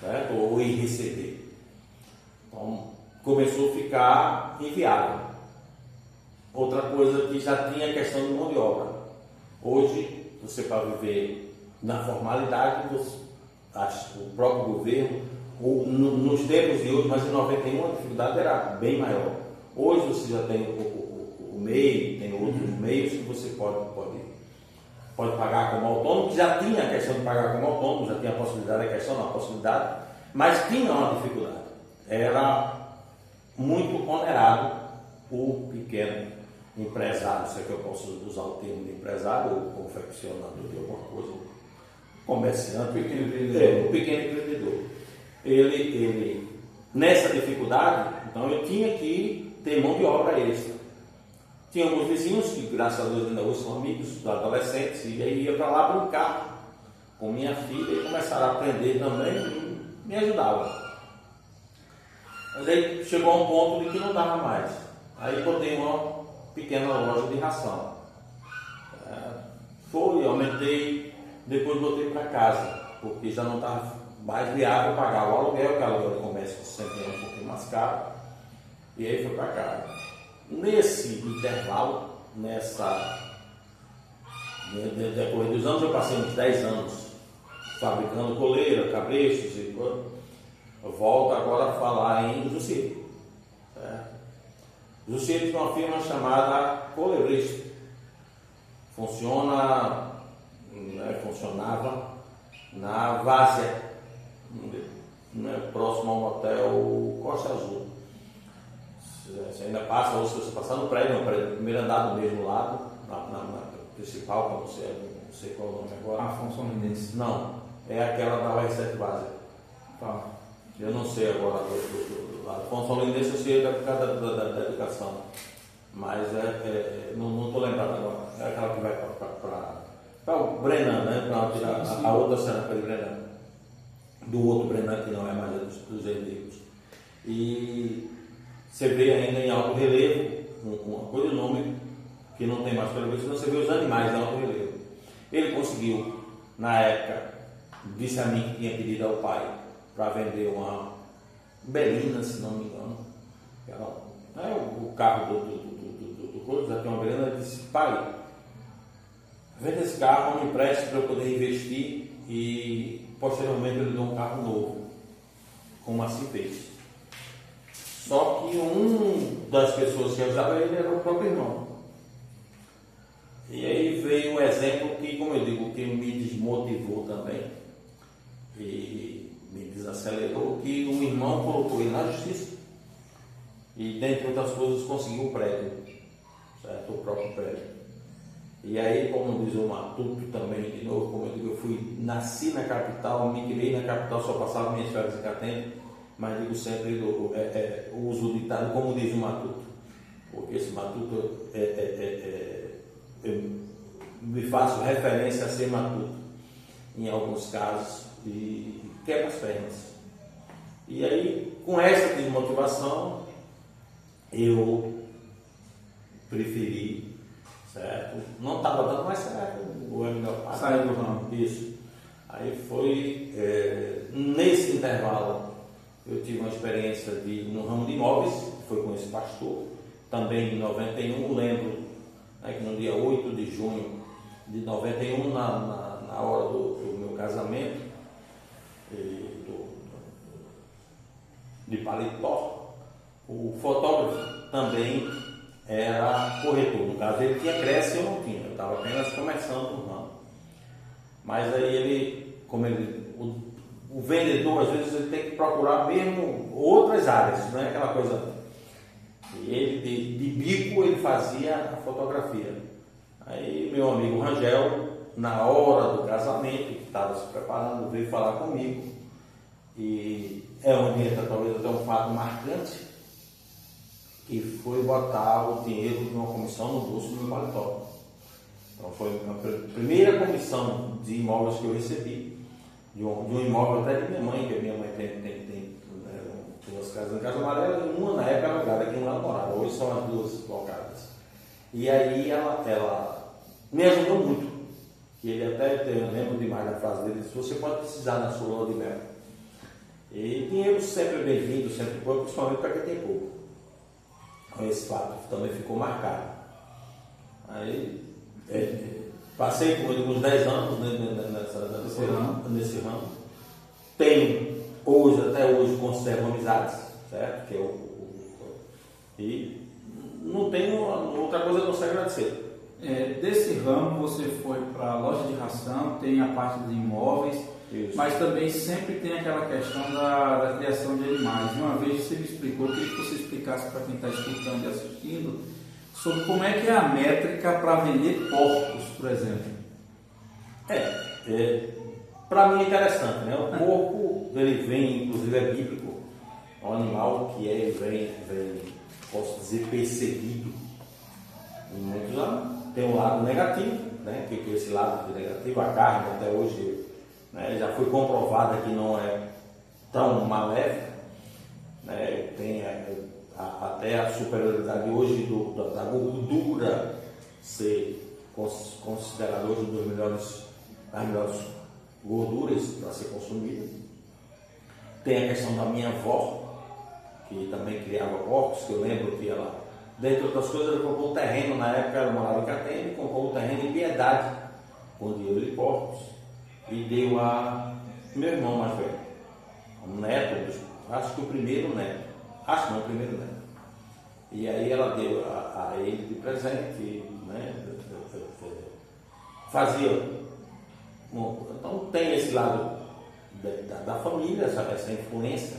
certo? ou ir receber. Então começou a ficar inviável. Outra coisa que já tinha a questão de mão de obra. Hoje, você para viver na formalidade, você, o próprio governo, no, nos tempos de hoje, mas em 91 a dificuldade era bem maior. Hoje você já tem o, tem outros meios que você pode, pode pode pagar como autônomo, que já tinha a questão de pagar como autônomo, já tinha a possibilidade, a questão da possibilidade, mas tinha uma dificuldade. Era muito onerado o pequeno empresário, se é que eu posso usar o termo de empresário ou confeccionador de alguma coisa, comerciante, pequeno empreendedor. É, o pequeno empreendedor. Ele, ele, nessa dificuldade, então eu tinha que ter mão de obra extra. Tinha alguns vizinhos que, graças a Deus, ainda hoje são amigos, adolescentes, e aí ia para lá brincar com minha filha e começaram a aprender também e me ajudavam. Mas aí chegou a um ponto de que não dava mais. Aí botei uma pequena loja de ração. É, Foi, aumentei, depois voltei para casa, porque já não estava mais viável pagar o aluguel, que o aluguel de comércio sempre é um pouquinho mais caro. E aí foi para casa. Nesse intervalo, nessa decorrer dos anos, eu passei uns 10 anos fabricando coleira, cabrechos e volto agora a falar em Jussier. Jussier tem uma firma chamada Colebrista. Funciona, né, funcionava na Várzea, né, próximo ao hotel Costa Azul. Você ainda passa, ou se você passar no prédio, no, prédio, primeiro andar do mesmo lado, na, na, na principal, que eu não sei, qual é o nome agora. Afonso Lindense. Não, é aquela da UR7 Base. Tá. Eu não sei agora do, do, do Afonso Lindense, eu sei da, da, da, da educação. Mas é, é não estou lembrado agora. É aquela que vai para o Brenan, né? Pra, a, a, outra cena para o Brenan. Do outro Brenan, que não é mais dos, dos herdeiros. E você vê ainda em alto relevo, uma coisa, nome que não tem mais pelo menos, você vê os animais em alto relevo. Ele conseguiu, na época, disse a mim que tinha pedido ao pai para vender uma Belina, se não me engano. Era, é o, carro do, do, do, do, tem uma Belina, ele disse, pai, venda esse carro, me empreste para eu poder investir e posteriormente ele deu um carro novo, como assim fez. Só que um das pessoas que ajudava ele era o próprio irmão. E aí veio um exemplo que, como eu digo, que me desmotivou também e me desacelerou, que um irmão colocou ele na justiça e, dentre outras coisas, conseguiu o prédio, certo? O próprio prédio. E aí, como diz o Matuto também, de novo, como eu digo, eu fui, nasci na capital, me criei na capital, só passava minhas férias em Catene, mas digo sempre, do, é, é, uso o ditado como diz o Matuto, porque esse Matuto é, é, é, é eu me faço referência a ser matuto em alguns casos e quebra as pernas. E aí, com essa desmotivação, eu preferi, certo? Não estava dando mais certo o homeopata. Saiu do ramo. Isso. Aí foi, é, nesse intervalo, eu tive uma experiência de, no ramo de imóveis, foi com esse pastor, também em 91, lembro né, que no dia 8 de junho de 91, na, na, na hora do, do, meu casamento, do, de paletó, o fotógrafo também era corretor. No caso, ele tinha creche e eu não tinha, eu estava apenas começando o ramo. Mas aí ele, como ele, o, vendedor, às vezes, ele tem que procurar mesmo outras áreas, não é aquela coisa e ele, de, de bico, ele fazia a fotografia. Aí meu amigo Rangel, na hora do casamento, que estava se preparando, veio falar comigo. E é onde entra talvez até um fato marcante, que foi botar o dinheiro de uma comissão no bolso do meu paletó. Então foi a primeira comissão de imóveis que eu recebi, de um, de um imóvel até de minha mãe, que a minha mãe tem, tem, tem duas casas em Casa Amarela, uma na época alugada, que uma morava, hoje são as duas locadas. E aí ela, ela me ajudou muito. E ele até, eu lembro demais da frase dele, disse, você pode precisar na sua lua de mel. E dinheiro sempre é bem-vindo, sempre pouco, principalmente para quem tem pouco. Então, esse fato também ficou marcado. Aí é, passei por uns 10 anos nessa, nessa, nesse ramo. Tenho hoje, até hoje, conservo amizades, certo? Que é o, e não tenho outra coisa a não ser agradecer. É, desse ramo você foi para a loja de ração, tem a parte de imóveis, Isso. mas também sempre tem aquela questão da, da, criação de animais. Uma vez você me explicou, eu queria que você explicasse para quem está escutando e assistindo sobre como é que é a métrica para vender porcos, por exemplo. É, é para mim é interessante, né? O porco, ele vem, inclusive é bíblico, é um animal que é, vem, vem, posso dizer, perseguido em muitos anos. Tem um lado negativo, né? Que, que esse lado negativo, a carne até hoje né? já foi comprovada que não é tão maléfica, né? Tem é, a, até a superioridade hoje do, da, da gordura ser considerado hoje dos melhores, as melhores gorduras para ser consumida. Tem a questão da minha avó, que também criava porcos, que eu lembro que ela, dentre outras coisas, ela comprou um terreno, na época ela morava em Catene, comprou um terreno em Piedade, com dinheiro de porcos, e deu a meu irmão mais velho, um neto, acho que o primeiro neto, acho que não, o primeiro neto. E aí ela deu a, a ele de presente, né? Fazia. Então tem esse lado da, da família, essa, essa influência.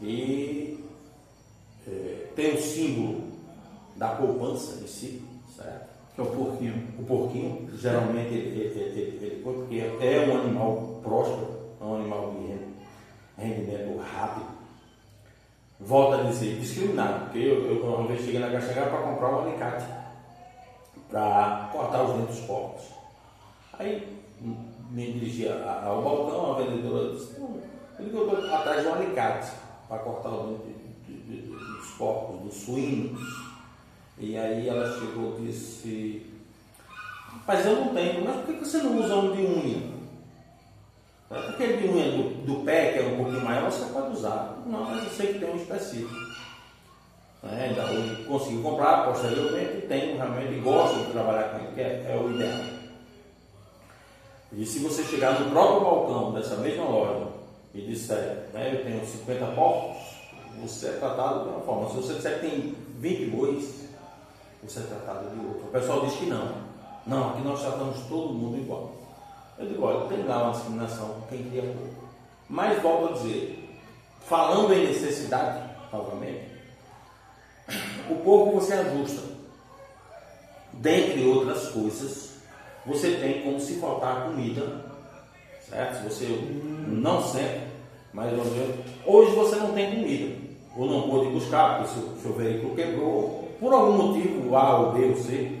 E é, tem o símbolo da poupança em si, certo? Que é o porquinho. O porquinho, geralmente ele, ele, ele, ele porque é um animal próspero, é um animal de rendimento rápido. Volto a dizer, discriminado, porque eu, eu uma vez cheguei na Caixa para comprar um alicate para cortar os dentes porcos. Aí me dirigi ao balcão, a vendedora disse, ele eu atrás de um alicate para cortar o dente dos porcos, dos suínos. E aí ela chegou e disse, mas eu não tenho, mas por que você não usa um de unha? Aquele de unha do, do, pé, que é um pouquinho maior, você pode usar. Não, mas eu sei que tem um específico. É, então, eu consegui comprar posteriormente tenho realmente, gosto de trabalhar com ele, que é, é o ideal. E se você chegar no próprio balcão dessa mesma loja e disser, né, eu tenho 50 porcos, você é tratado de uma forma. Se você disser que tem 20 bois, você é tratado de outra. O pessoal diz que não. Não, aqui nós tratamos todo mundo igual. Eu digo, olha, tem lá uma discriminação, quem cria pouco. Mas volto a dizer, falando em necessidade, novamente, o pouco você ajusta. Dentre outras coisas, você tem como se faltar comida, certo? Se você não sente, mas hoje você não tem comida, ou não pôde buscar, porque seu, seu veículo quebrou, por algum motivo, A ou B ou C,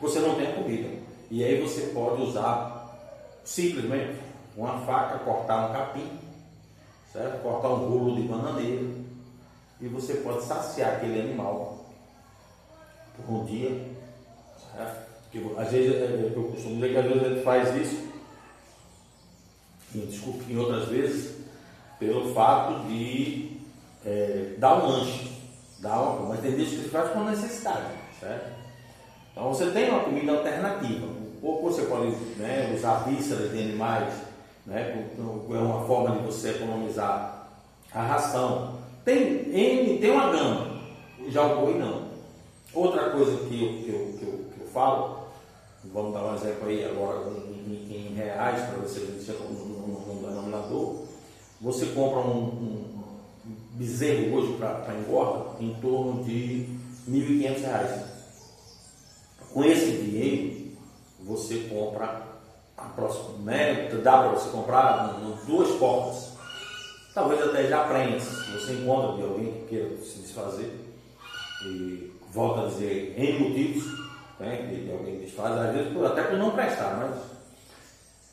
você não tem comida. E aí você pode usar simplesmente uma faca, cortar um capim, certo? cortar um rolo de bananeira, e você pode saciar aquele animal por um dia. Certo? Porque, às vezes, é, é, eu costumo dizer que às vezes a gente faz isso, desculpe, em outras vezes, pelo fato de é, dar um lanche dá uma, mas tem vezes que você faz com necessidade, certo? Então você tem uma comida alternativa. Ou você pode né, usar vísceras de animais, né, é uma forma de você economizar a ração. Tem, tem uma gama, já o boi não. Outra coisa que eu, que eu, que eu, que eu falo, vamos dar um exemplo aí agora em, em, reais para você ver no, no denominador, você compra um, um bezerro hoje para engorda em torno de R$ 1.500. Com esse dinheiro, você compra a próxima, né? dá para você comprar duas portas. Talvez até já prensa, você encontra de alguém que queira se desfazer. E volta a dizer, em motivos, né? de alguém desfaz, às vezes até por não prestar, mas.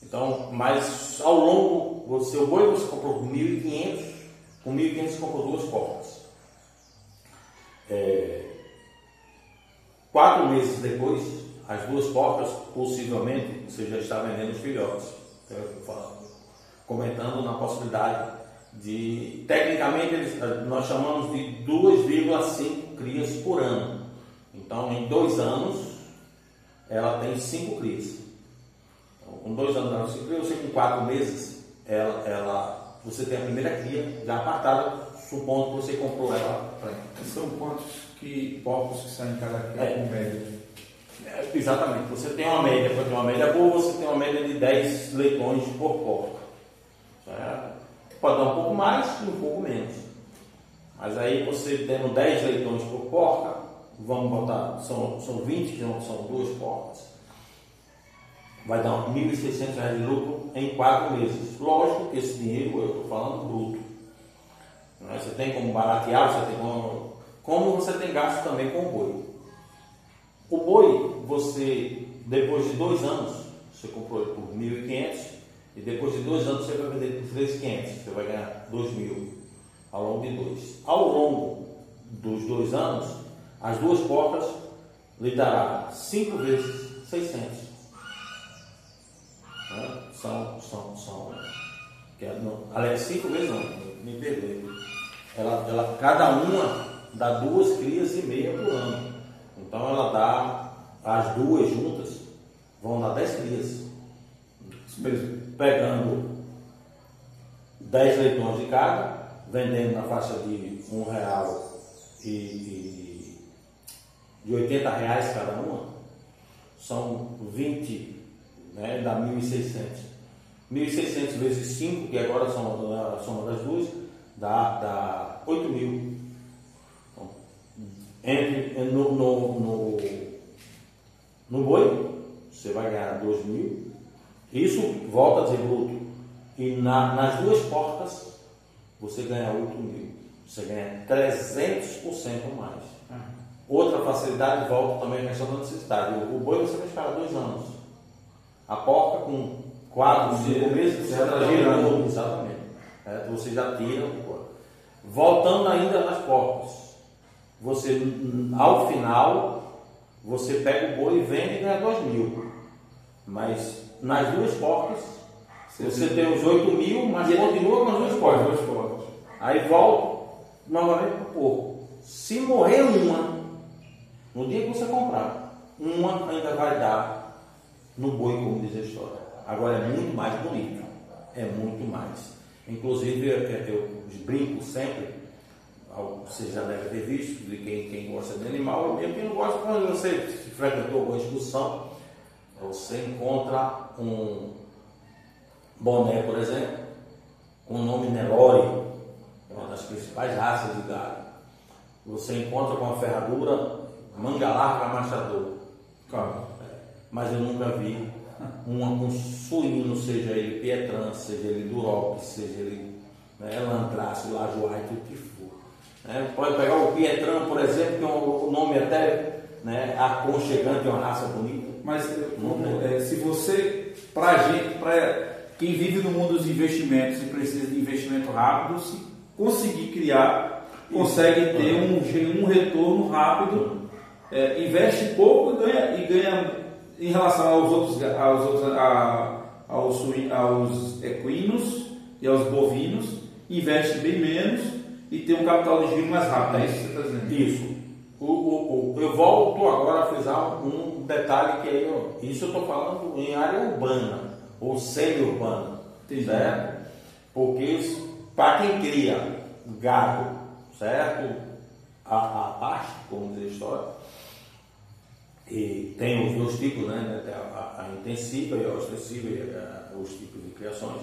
Então, mas ao longo, você, o boi você comprou por 1.500, com 1.500 comprou duas portas. É, quatro meses depois, as duas portas, possivelmente, você já está vendendo os filhotes. Então, comentando na possibilidade de. Tecnicamente, eles, nós chamamos de 2,5 crias por ano. Então, em dois anos, ela tem cinco crias. Então, com dois anos ela crias, você com quatro meses, ela, ela você tem a primeira cria já apartada, supondo que você comprou ela São quantos que porcos que saem em cada cria é. com média? É, exatamente. Você tem uma média, para ter uma média boa, você tem uma média de 10 leitões por porca. Certo? Pode dar um pouco mais e um pouco menos. Mas aí você tendo 10 leitões por porca, vamos botar, são, são 20 que são duas porcas vai dar R$ 1.600 de lucro em quatro meses. Lógico que esse dinheiro, eu estou falando bruto. Né? Você tem como baratear, você tem como, como você tem gasto também com o boi. O boi, você, depois de dois anos, você comprou ele por 1.500 e depois de dois anos você vai vender por 3.500, você vai ganhar 2.000 ao longo de dois. Ao longo dos dois anos, as duas portas lhe dará cinco vezes 600. Né? São, são, são, é, aliás, cinco vezes não, me perdoe. Ela, ela, cada uma dá duas crias e meia por ano. Então ela dá, as duas juntas, vão dar 10 crias. Isso mesmo. Pegando 10 leitões de cada, vendendo na faixa de um real e, e de 80 reais cada uma, são 20, né, dá 1.600. 1.600 vezes 5, que agora são a soma das duas, dá, dá 8 mil. Entre, no, no, no, no boi, você vai ganhar 2 mil. Isso volta a dizer bruto. E na, nas duas portas, você ganha 8 mil. Você ganha 300% mais. Outra facilidade volta também à questão da necessidade. O, o boi você vai esperar dois anos. A porca com 4, 5 meses, você já está girando. Exatamente. É, você já tira. Voltando ainda nas porcas. Você, ao final, você pega o boi e vende e ganha 2 mil. Mas nas duas porcas, você tem os 8 mil, mas continua com as duas porcas. Duas portas. Aí volta novamente para o porco. Se morrer uma, no dia que você comprar, uma ainda vai dar no boi, como diz a história. Agora é muito mais bonito. É muito mais. Inclusive, eu, eu brinco sempre, vocês já devem ter visto, de quem, quem gosta de animal, e quem não gosta, quando você frequentou alguma discussão, você encontra um boné, por exemplo, com o nome Nelore, uma das principais raças de gado. Você encontra com a ferradura manga larga machador. Claro. Mas eu nunca vi um, um suíno, seja ele Pietran, seja ele Duroc, seja ele né, Landrace, Lajoie, tudo que. Né? Pode pegar o Pietran, por exemplo, que é um nome até né, aconchegante, é uma raça bonita. Mas é, se você, para gente, para quem vive no mundo dos investimentos e precisa de investimento rápido, se conseguir criar, consegue ter um, um retorno rápido, é, investe pouco e ganha, e ganha em relação aos outros, aos, outros a, aos, aos equinos e aos bovinos, investe bem menos e tem um capital de giro mais rápido. É isso que você está dizendo? Isso. O, o, o, eu volto agora a frisar um detalhe que aí, ó, isso eu estou falando em área urbana ou semi-urbana, certo? Porque para quem cria gado, certo? A, a pasto, como diz a história, e tem os dois tipos, né? A, a intensiva e a ostensiva, e a, os tipos de criações.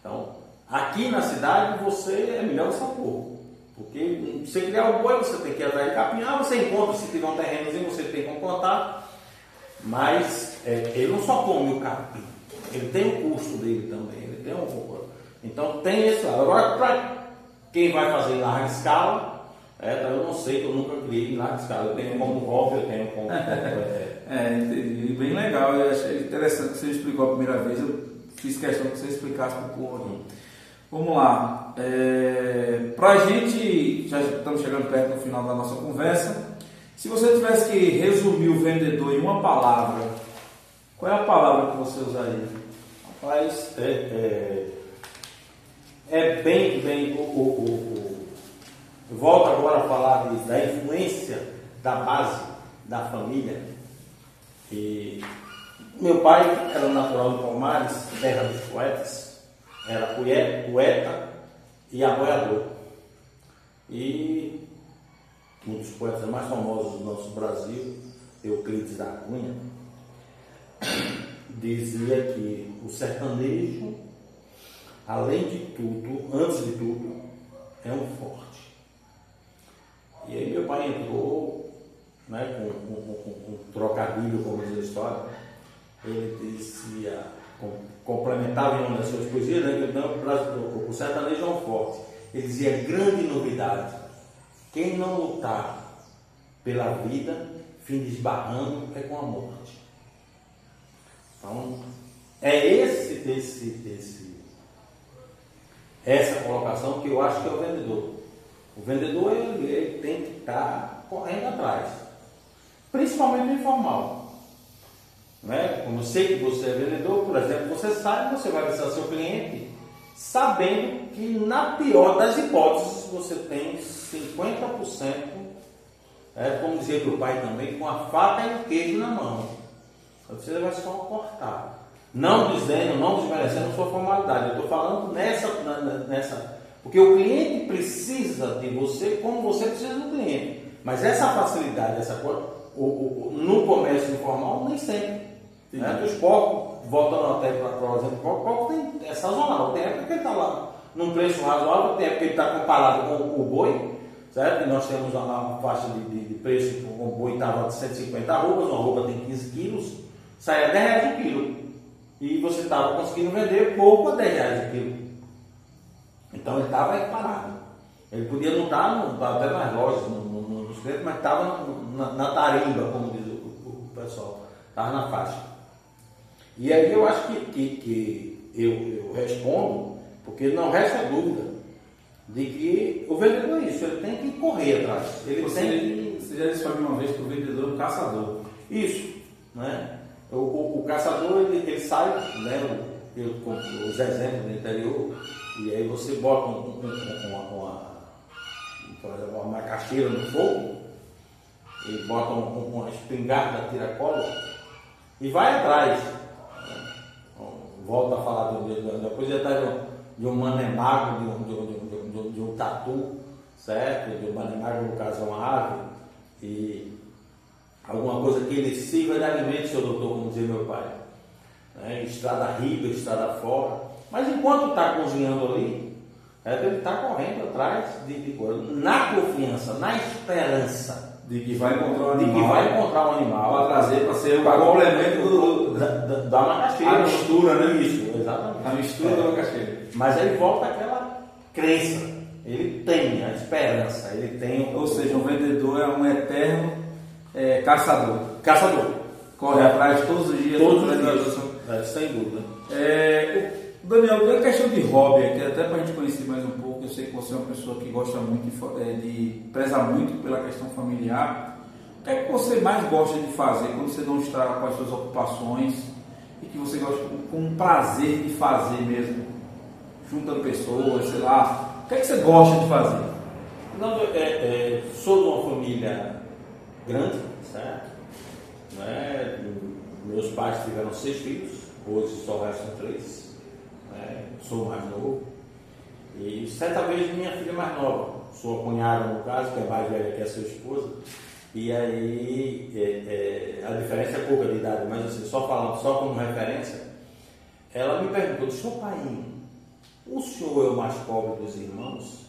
Então, aqui na cidade você é melhor que pouco. Porque você criar o boi, você tem que ir atrás de capinhar, você encontra, se tiver um terrenozinho, você tem como plantar. Mas é, ele não só come o capim, ele tem o custo dele também, ele tem um. Então tem esse lado. Agora, para quem vai fazer em larga escala, é, eu não sei, que eu nunca criei em larga escala. Eu tenho como hobby, eu tenho como. é, entendi. Bem legal. Eu achei interessante que você explicou a primeira vez. Eu fiz questão que você explicasse para o povo. Vamos lá. É, para a gente, já estamos chegando perto do final da nossa conversa. Se você tivesse que resumir o vendedor em uma palavra, qual é a palavra que você usaria? Rapaz, é, é, é bem, bem. O, o, o, volto agora a falar da influência da base da família. E meu pai era natural de Palmares, terra dos poetas, era poeta e aboiador. E um dos poetas mais famosos do nosso Brasil, Euclides da Cunha, dizia que o sertanejo, além de tudo, antes de tudo, é um forte. E aí meu pai entrou né, com, com, com, com trocadilho, como diz a história, ele dizia, complementava em uma das suas poesias, né, o, o sertanejo é um forte. Ele dizia grande novidade quem não lutar pela vida, fim de esbarrando é com a morte. Então, é esse, esse, esse, essa colocação que eu acho que é o vendedor. O vendedor ele, ele tem que estar correndo atrás, principalmente no informal. Né? Como eu sei que você é vendedor, por exemplo, você sabe que você vai visitar seu cliente sabendo que na pior das hipóteses você tem 50%, é, como dizia o pai também, com a faca e o queijo na mão. Você vai só cortar. Não dizendo, não desmerecendo sua formalidade. Eu estou falando nessa, nessa. Porque o cliente precisa de você como você precisa do cliente. Mas essa facilidade, essa coisa, no comércio informal, nem sempre. Né? Os porcos, voltando até para o exemplo, o porco tem, é sazonal. Tem época que ele está lá num preço razoável, tem época que ele está comparado com o boi, certo? E nós temos uma faixa de, de, de preço, o boi estava de 150 arrobas, uma roupa tem 15 quilos, sai a 10 reais o quilo. E você estava conseguindo vender pouco a 10 reais o quilo. Então ele estava parado. Ele podia não estar no, até nas lojas, no, no, mas estava na, na, tarimba, como diz o, o pessoal. Estava na faixa. E aí eu acho que, que, que eu, eu respondo, porque não resta dúvida de que o vendedor é isso, ele tem que correr atrás. Ele você, tem que... você já disse para mim uma vez que o vendedor é um caçador. Isso, né? O, o, o caçador ele, ele sai, né? Eu, os exemplos do interior, e aí você bota um, um, uma, uma, uma, uma macaxeira no fogo, e bota um, uma espingarda tiracola e vai atrás. Volta a falar do, depois ele está de um manemago, de um, de, um, de, um, de um tatu, certo? De um manemago, no caso, é uma ave, e alguma coisa que ele sirva de alimento, seu doutor, como dizia meu pai. Né? Estrada riba, estrada fora. Mas enquanto está cozinhando ali, ele está correndo atrás de, de coisa. Na confiança, na esperança. De que vai encontrar um animal. De que vai encontrar um animal. Para trazer, para ser o complemento do, da, da, da macaxeira. A mistura, né? Isso, exatamente. A mistura é. da macaxeira. Mas ele volta àquela crença. Ele tem a esperança, ele tem. Ou seja, um vendedor é um eterno é, caçador. Caçador. Corre atrás todos os dias. Todos os dias. É, sem dúvida. É, Daniel, a questão de hobby, aqui, até para a gente conhecer mais um pouco, sei que você é uma pessoa que gosta muito de, é, de preza muito pela questão familiar. O que é que você mais gosta de fazer quando você não está com as suas ocupações e que você gosta com, prazer de fazer mesmo? Juntando pessoas, sei lá. O que é que você gosta de fazer? Não, é, é, sou de uma família grande, certo? Né? Meus pais tiveram seis filhos, hoje só restam três. Né? Sou mais novo. E certa vez minha filha mais nova, sua cunhada no caso, que é mais velha que a sua esposa, e aí é, é, a diferença é pouca de idade, mas assim, só falando, só como referência, ela me perguntou, seu pai, o senhor é o mais pobre dos irmãos?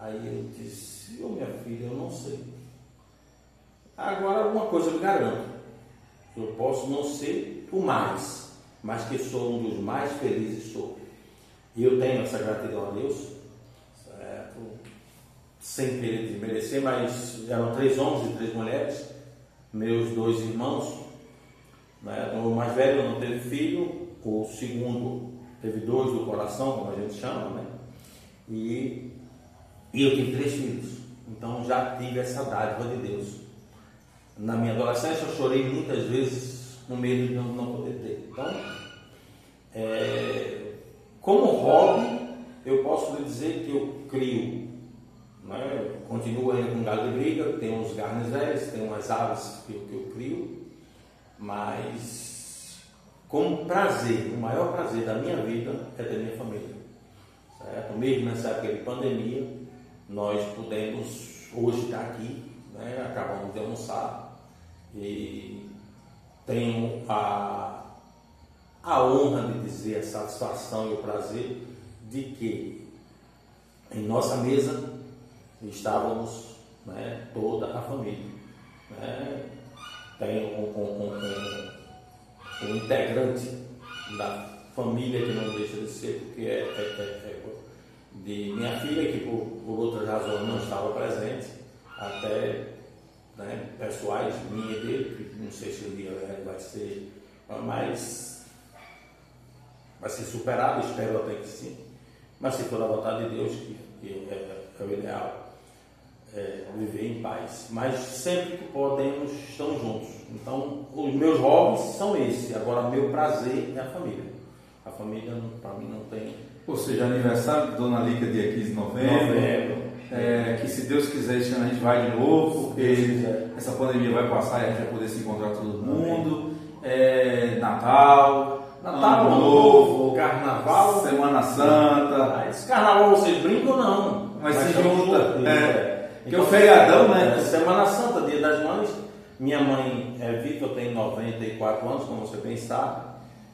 Aí eu disse, ô minha filha, eu não sei. Agora uma coisa eu garanto, eu posso não ser o mais, mas que sou um dos mais felizes sou. E eu tenho essa gratidão a Deus, certo? sem querer desmerecer, mas eram três homens e três mulheres, meus dois irmãos. Né? Então, o mais velho não teve filho, o segundo teve dois do coração, como a gente chama, né? E, e eu tive três filhos. Então já tive essa dádiva de Deus. Na minha adolescência eu chorei muitas vezes com medo de não, não poder ter. Então, é, como hobby, eu posso lhe dizer que eu crio. Né? Eu continuo ainda com galo de briga, tem uns garnizeres, tem umas aves que eu, que eu crio, mas como prazer, o maior prazer da minha vida é ter minha família. Certo? Mesmo nessa época de pandemia, nós pudemos hoje estar aqui, né? acabamos de almoçar e tenho a a honra de dizer, a satisfação e o prazer de que em nossa mesa estávamos né, toda a família. Né? Tem um, um, um, um, integrante da família que não deixa de ser, porque é, é, é, é de minha filha, que por, por outras razões não estava presente, até né, pessoais, minha e dele, que não sei se o dia vai ser, mas vai ser superado, espero até que sim, mas se for a vontade de Deus, que, que é, é, o ideal. é, viver em paz. Mas sempre que podemos, estamos juntos. Então, os meus hobbies são esses. Agora, meu prazer é a família. A família, para mim, não tem. Ou seja, aniversário de Dona Lica, dia 15 de novembro. Novembro. É, que se Deus quiser, esse ano a gente vai de novo, porque essa pandemia vai passar e a gente vai poder se encontrar todo mundo. É, Natal, Natal Ano Novo, Carnaval, Semana Santa. Ah, esse carnaval vocês brincam ou não? Mas, se junta. É. Que é o feriadão, né? É, Semana Santa, Dia das Mães. Minha mãe é viva, tem 94 anos, como você bem sabe.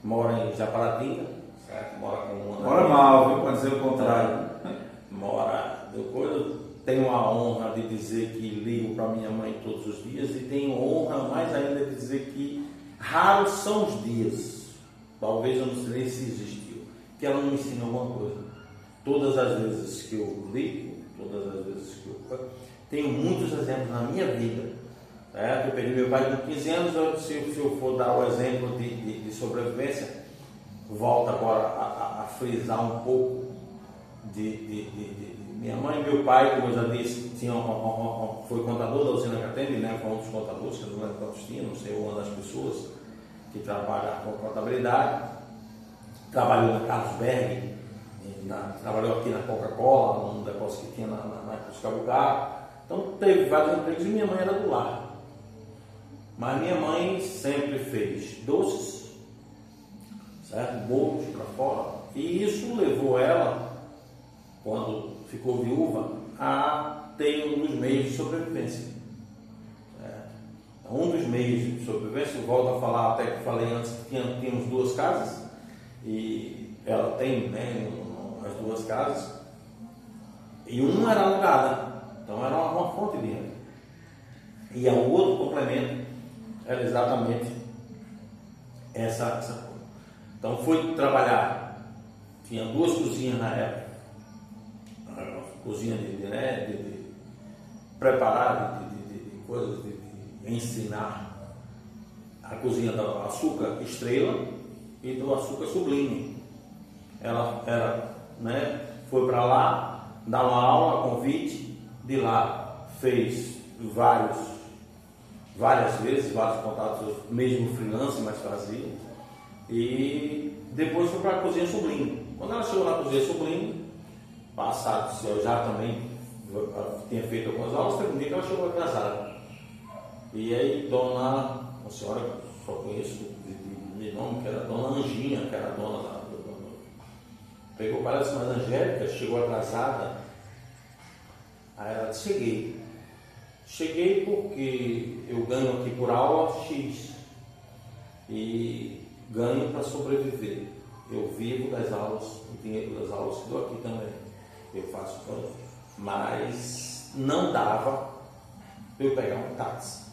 Mora em Japaratinga, certo? Mora com uma. Mora mal, viu? Pode dizer o contrário. Mora. Depois tenho a honra de dizer que ligo para minha mãe todos os dias e tenho honra mais ainda de dizer que raros são os dias, talvez eu não sei se existiu, que ela me ensina alguma coisa. Todas as vezes que eu ligo, todas as vezes que eu. Tenho muitos exemplos na minha vida. Certo? Eu perdi meu pai com 15 anos, eu, se, se, eu for dar o exemplo de, de, de sobrevivência, volto agora a, a, a frisar um pouco de, de, minha mãe e meu pai, como eu já disse, tinha uma, uma, uma, foi contador da usina Catembe, né? Foi um dos contadores, que eu não lembro quantos tinha, não sei, uma das pessoas que trabalha com contabilidade. Trabalhou na Carlos Berg, na, trabalhou aqui na Coca-Cola, num depósito que tinha na, na, na Então teve vários empregos e minha mãe era do lar. Mas minha mãe sempre fez doces, certo? bolos para fora. E isso levou ela, quando ficou viúva, a ter um dos meios de sobrevivência. É. Um dos meios de sobrevivência, volto a falar, até que falei antes que tínhamos duas casas, e ela tem né, as duas casas, e uma era alugada, então era uma, fonte de renda. E o outro complemento era exatamente essa, essa coisa. Então foi trabalhar, tinha duas cozinhas na época, cozinha de, de, né, de, de preparar, de, de, coisas, de, ensinar a cozinha do açúcar estrela e do açúcar sublime. Ela era, né, foi para lá, dar uma aula, convite, de lá fez vários, várias vezes, vários contatos, mesmo freelance, mas fazia. E depois foi para a cozinha sublime. Quando ela chegou na cozinha sublime, passado, eu já também tinha feito algumas aulas, teve um dia que ela chegou atrasada. E aí, dona, uma senhora que só conheço de, de, de, nome, que era dona Anginha, que era dona da. Pegou para ela mas Angélica chegou atrasada. Aí ela disse: cheguei. Cheguei porque eu ganho aqui por aula X e ganho para sobreviver. Eu vivo das aulas, o dinheiro das aulas que dou aqui também eu faço pão, mas não dava eu pegar um táxi.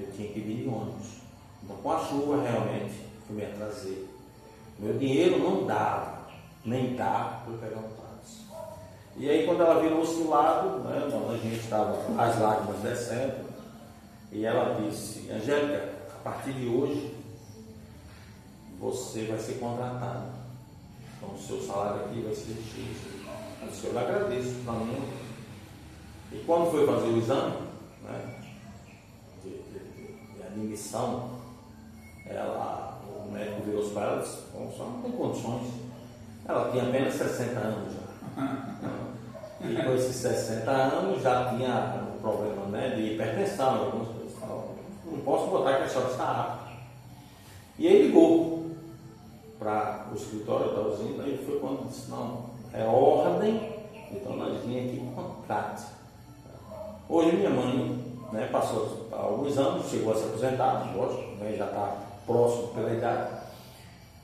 Eu tinha que vir de ônibus. Então, com a chuva, realmente, eu me atrasei. Meu dinheiro não dava, nem dá para pegar um táxi. E aí, quando ela virou-se do lado, né, a gente estava as lágrimas descendo, e ela disse: Angélica, a partir de hoje, você vai ser contratada. Então, o seu salário aqui vai ser X. Eu disse, eu lhe agradeço para mim. E quando foi fazer o exame né, de, admissão, ela, o médico virou para ela e disse, bom, só não tem condições. Ela tinha apenas 60 anos já. E com esses 60 anos já tinha um problema né, de hipertensão, algumas coisas. Não posso botar que a senhora está apta. E aí ligou para o escritório da usina e foi quando disse, não, é ordem, então nós vinha aqui contrato. Hoje minha mãe né, passou alguns anos, chegou a se aposentar, lógico, né, já está próximo pela idade,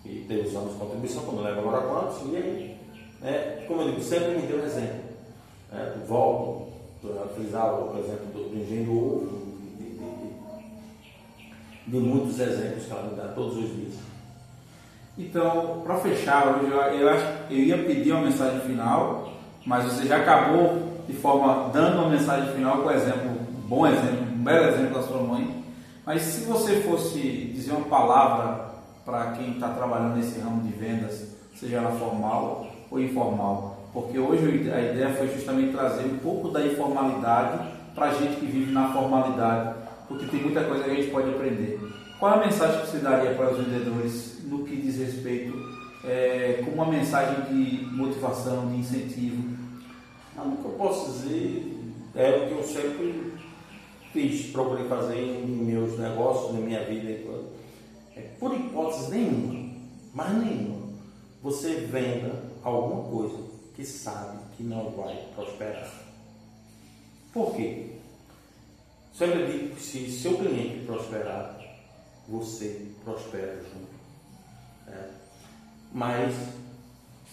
e teve os anos de contribuição, como leva agora quantos, e aí, né, como eu digo, sempre me deu exemplo. Né, volto a frisar o exemplo do, do engenheiro de, de, de, de muitos exemplos que ela me dá todos os dias. Então, para fechar eu, eu, eu ia pedir uma mensagem final, mas você já acabou de forma dando uma mensagem final com exemplo, um bom exemplo, um belo exemplo da sua mãe. Mas se você fosse dizer uma palavra para quem está trabalhando nesse ramo de vendas, seja ela formal ou informal, porque hoje a ideia foi justamente trazer um pouco da informalidade para a gente que vive na formalidade, porque tem muita coisa que a gente pode aprender. Qual a mensagem que você daria para os vendedores no que diz respeito é, com uma mensagem de motivação, de incentivo? Não, o que eu posso dizer é o que eu sempre fiz, procurei fazer em meus negócios, na minha vida. É, por hipótese nenhuma, mas nenhuma, você venda alguma coisa que sabe que não vai prosperar. Por quê? Sempre digo que se seu cliente prosperar, você prospera junto. Certo? Mas,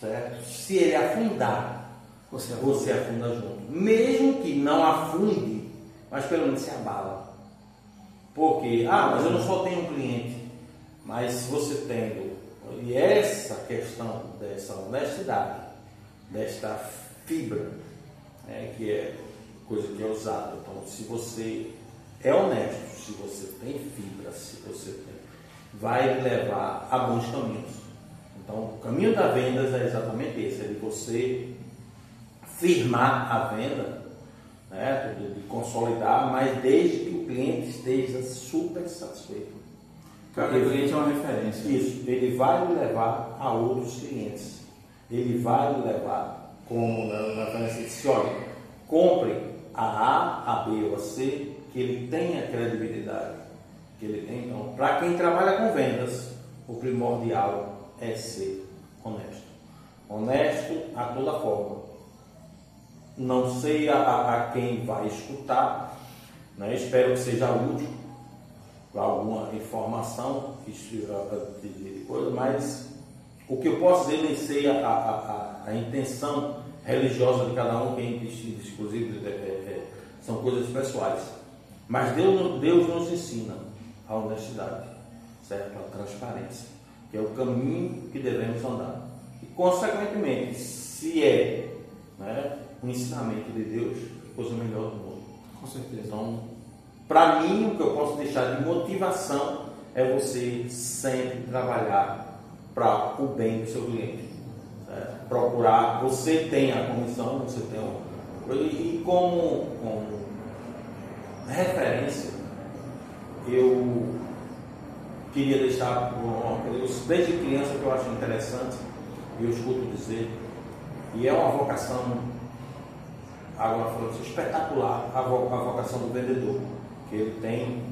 certo? Se ele afundar, você, você afunda junto. Mesmo que não afunde, mas pelo menos se abala. Porque, ah, mas eu não só tenho um cliente. Mas se você tendo, e essa questão dessa honestidade, desta fibra, né, que é coisa que é usada. Então, se você é honesto, se você tem fibra, se você tem, vai levar a bons caminhos. Então, o caminho da vendas é exatamente esse, é de você firmar a venda, né, de, consolidar, mas desde que o cliente esteja super satisfeito. Porque o cliente é uma referência. Isso, ele vai lhe levar a outros clientes. Ele vai lhe levar, como na, na referência disse, olha, compre a A, a B ou a C, que ele tenha credibilidade. Que ele tem, então, para quem trabalha com vendas, o primordial é ser honesto. Honesto a toda forma. Não sei a, a, quem vai escutar, né? espero que seja útil para alguma informação coisa, mas o que eu posso dizer nem sei a, a, a, intenção religiosa de cada um, quem inclusive é, é, são coisas pessoais. Mas Deus, Deus nos ensina a honestidade, certo? A transparência, que é o caminho que devemos andar. E, consequentemente, se é né, um ensinamento de Deus, coisa melhor do mundo. Com certeza. Então, para mim, o que eu posso deixar de motivação é você sempre trabalhar para o bem do seu cliente. Certo? Procurar, você tem a comissão, você tem o. E, como, como referência, eu queria deixar uma coisa, desde criança que eu acho interessante, e eu escuto dizer, e é uma vocação, agora falando assim, espetacular, a vocação do vendedor, que ele tem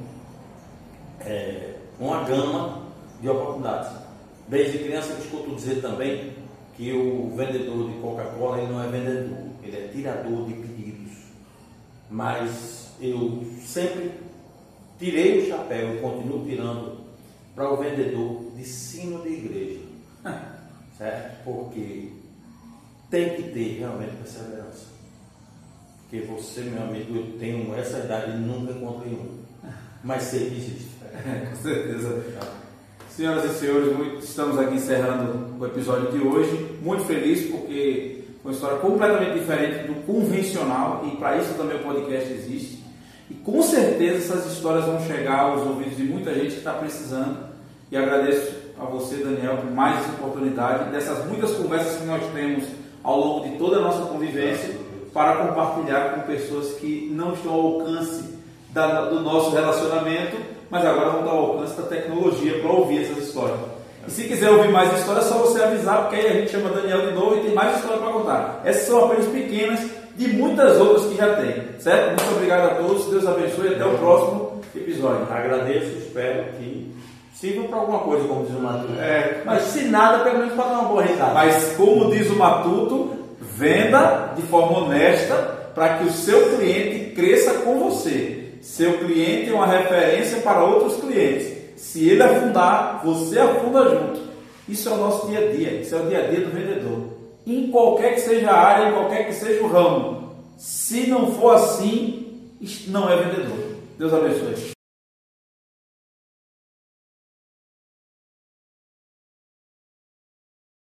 é, uma gama de oportunidades. Desde criança eu escuto dizer também que o vendedor de Coca-Cola ele não é vendedor, ele é tirador de pedidos. Mas eu sempre tirei o chapéu e continuo tirando para o vendedor de sino de igreja. certo? Porque tem que ter realmente perseverança. Porque você, meu amigo, eu tenho essa idade e nunca encontrei um. Mas sei que existe. Com certeza. Senhoras e senhores, estamos aqui encerrando o episódio de hoje. Muito feliz porque uma história completamente diferente do convencional e para isso também o podcast existe. E com certeza essas histórias vão chegar aos ouvidos de muita gente que está precisando. E agradeço a você, Daniel, por mais essa oportunidade, dessas muitas conversas que nós temos ao longo de toda a nossa convivência, para compartilhar com pessoas que não estão ao alcance da, do nosso relacionamento, mas agora vão estar ao alcance da tecnologia para ouvir essas histórias. E se quiser ouvir mais histórias, é só você avisar, porque aí a gente chama Daniel de novo e tem mais histórias para contar. Essas são apenas pequenas de muitas outras que já tem. Certo? Muito obrigado a todos, Deus abençoe e até o próximo episódio. Agradeço, espero que sirva para alguma coisa, como diz o Matuto. É, mas se nada, pelo menos para dar uma boa risada. Mas como diz o Matuto, venda de forma honesta para que o seu cliente cresça com você. Seu cliente é uma referência para outros clientes. Se ele afundar, você afunda junto. Isso é o nosso dia a dia, isso é o dia a dia do vendedor em qualquer que seja a área, em qualquer que seja o ramo. Se não for assim, não é vendedor. Deus abençoe.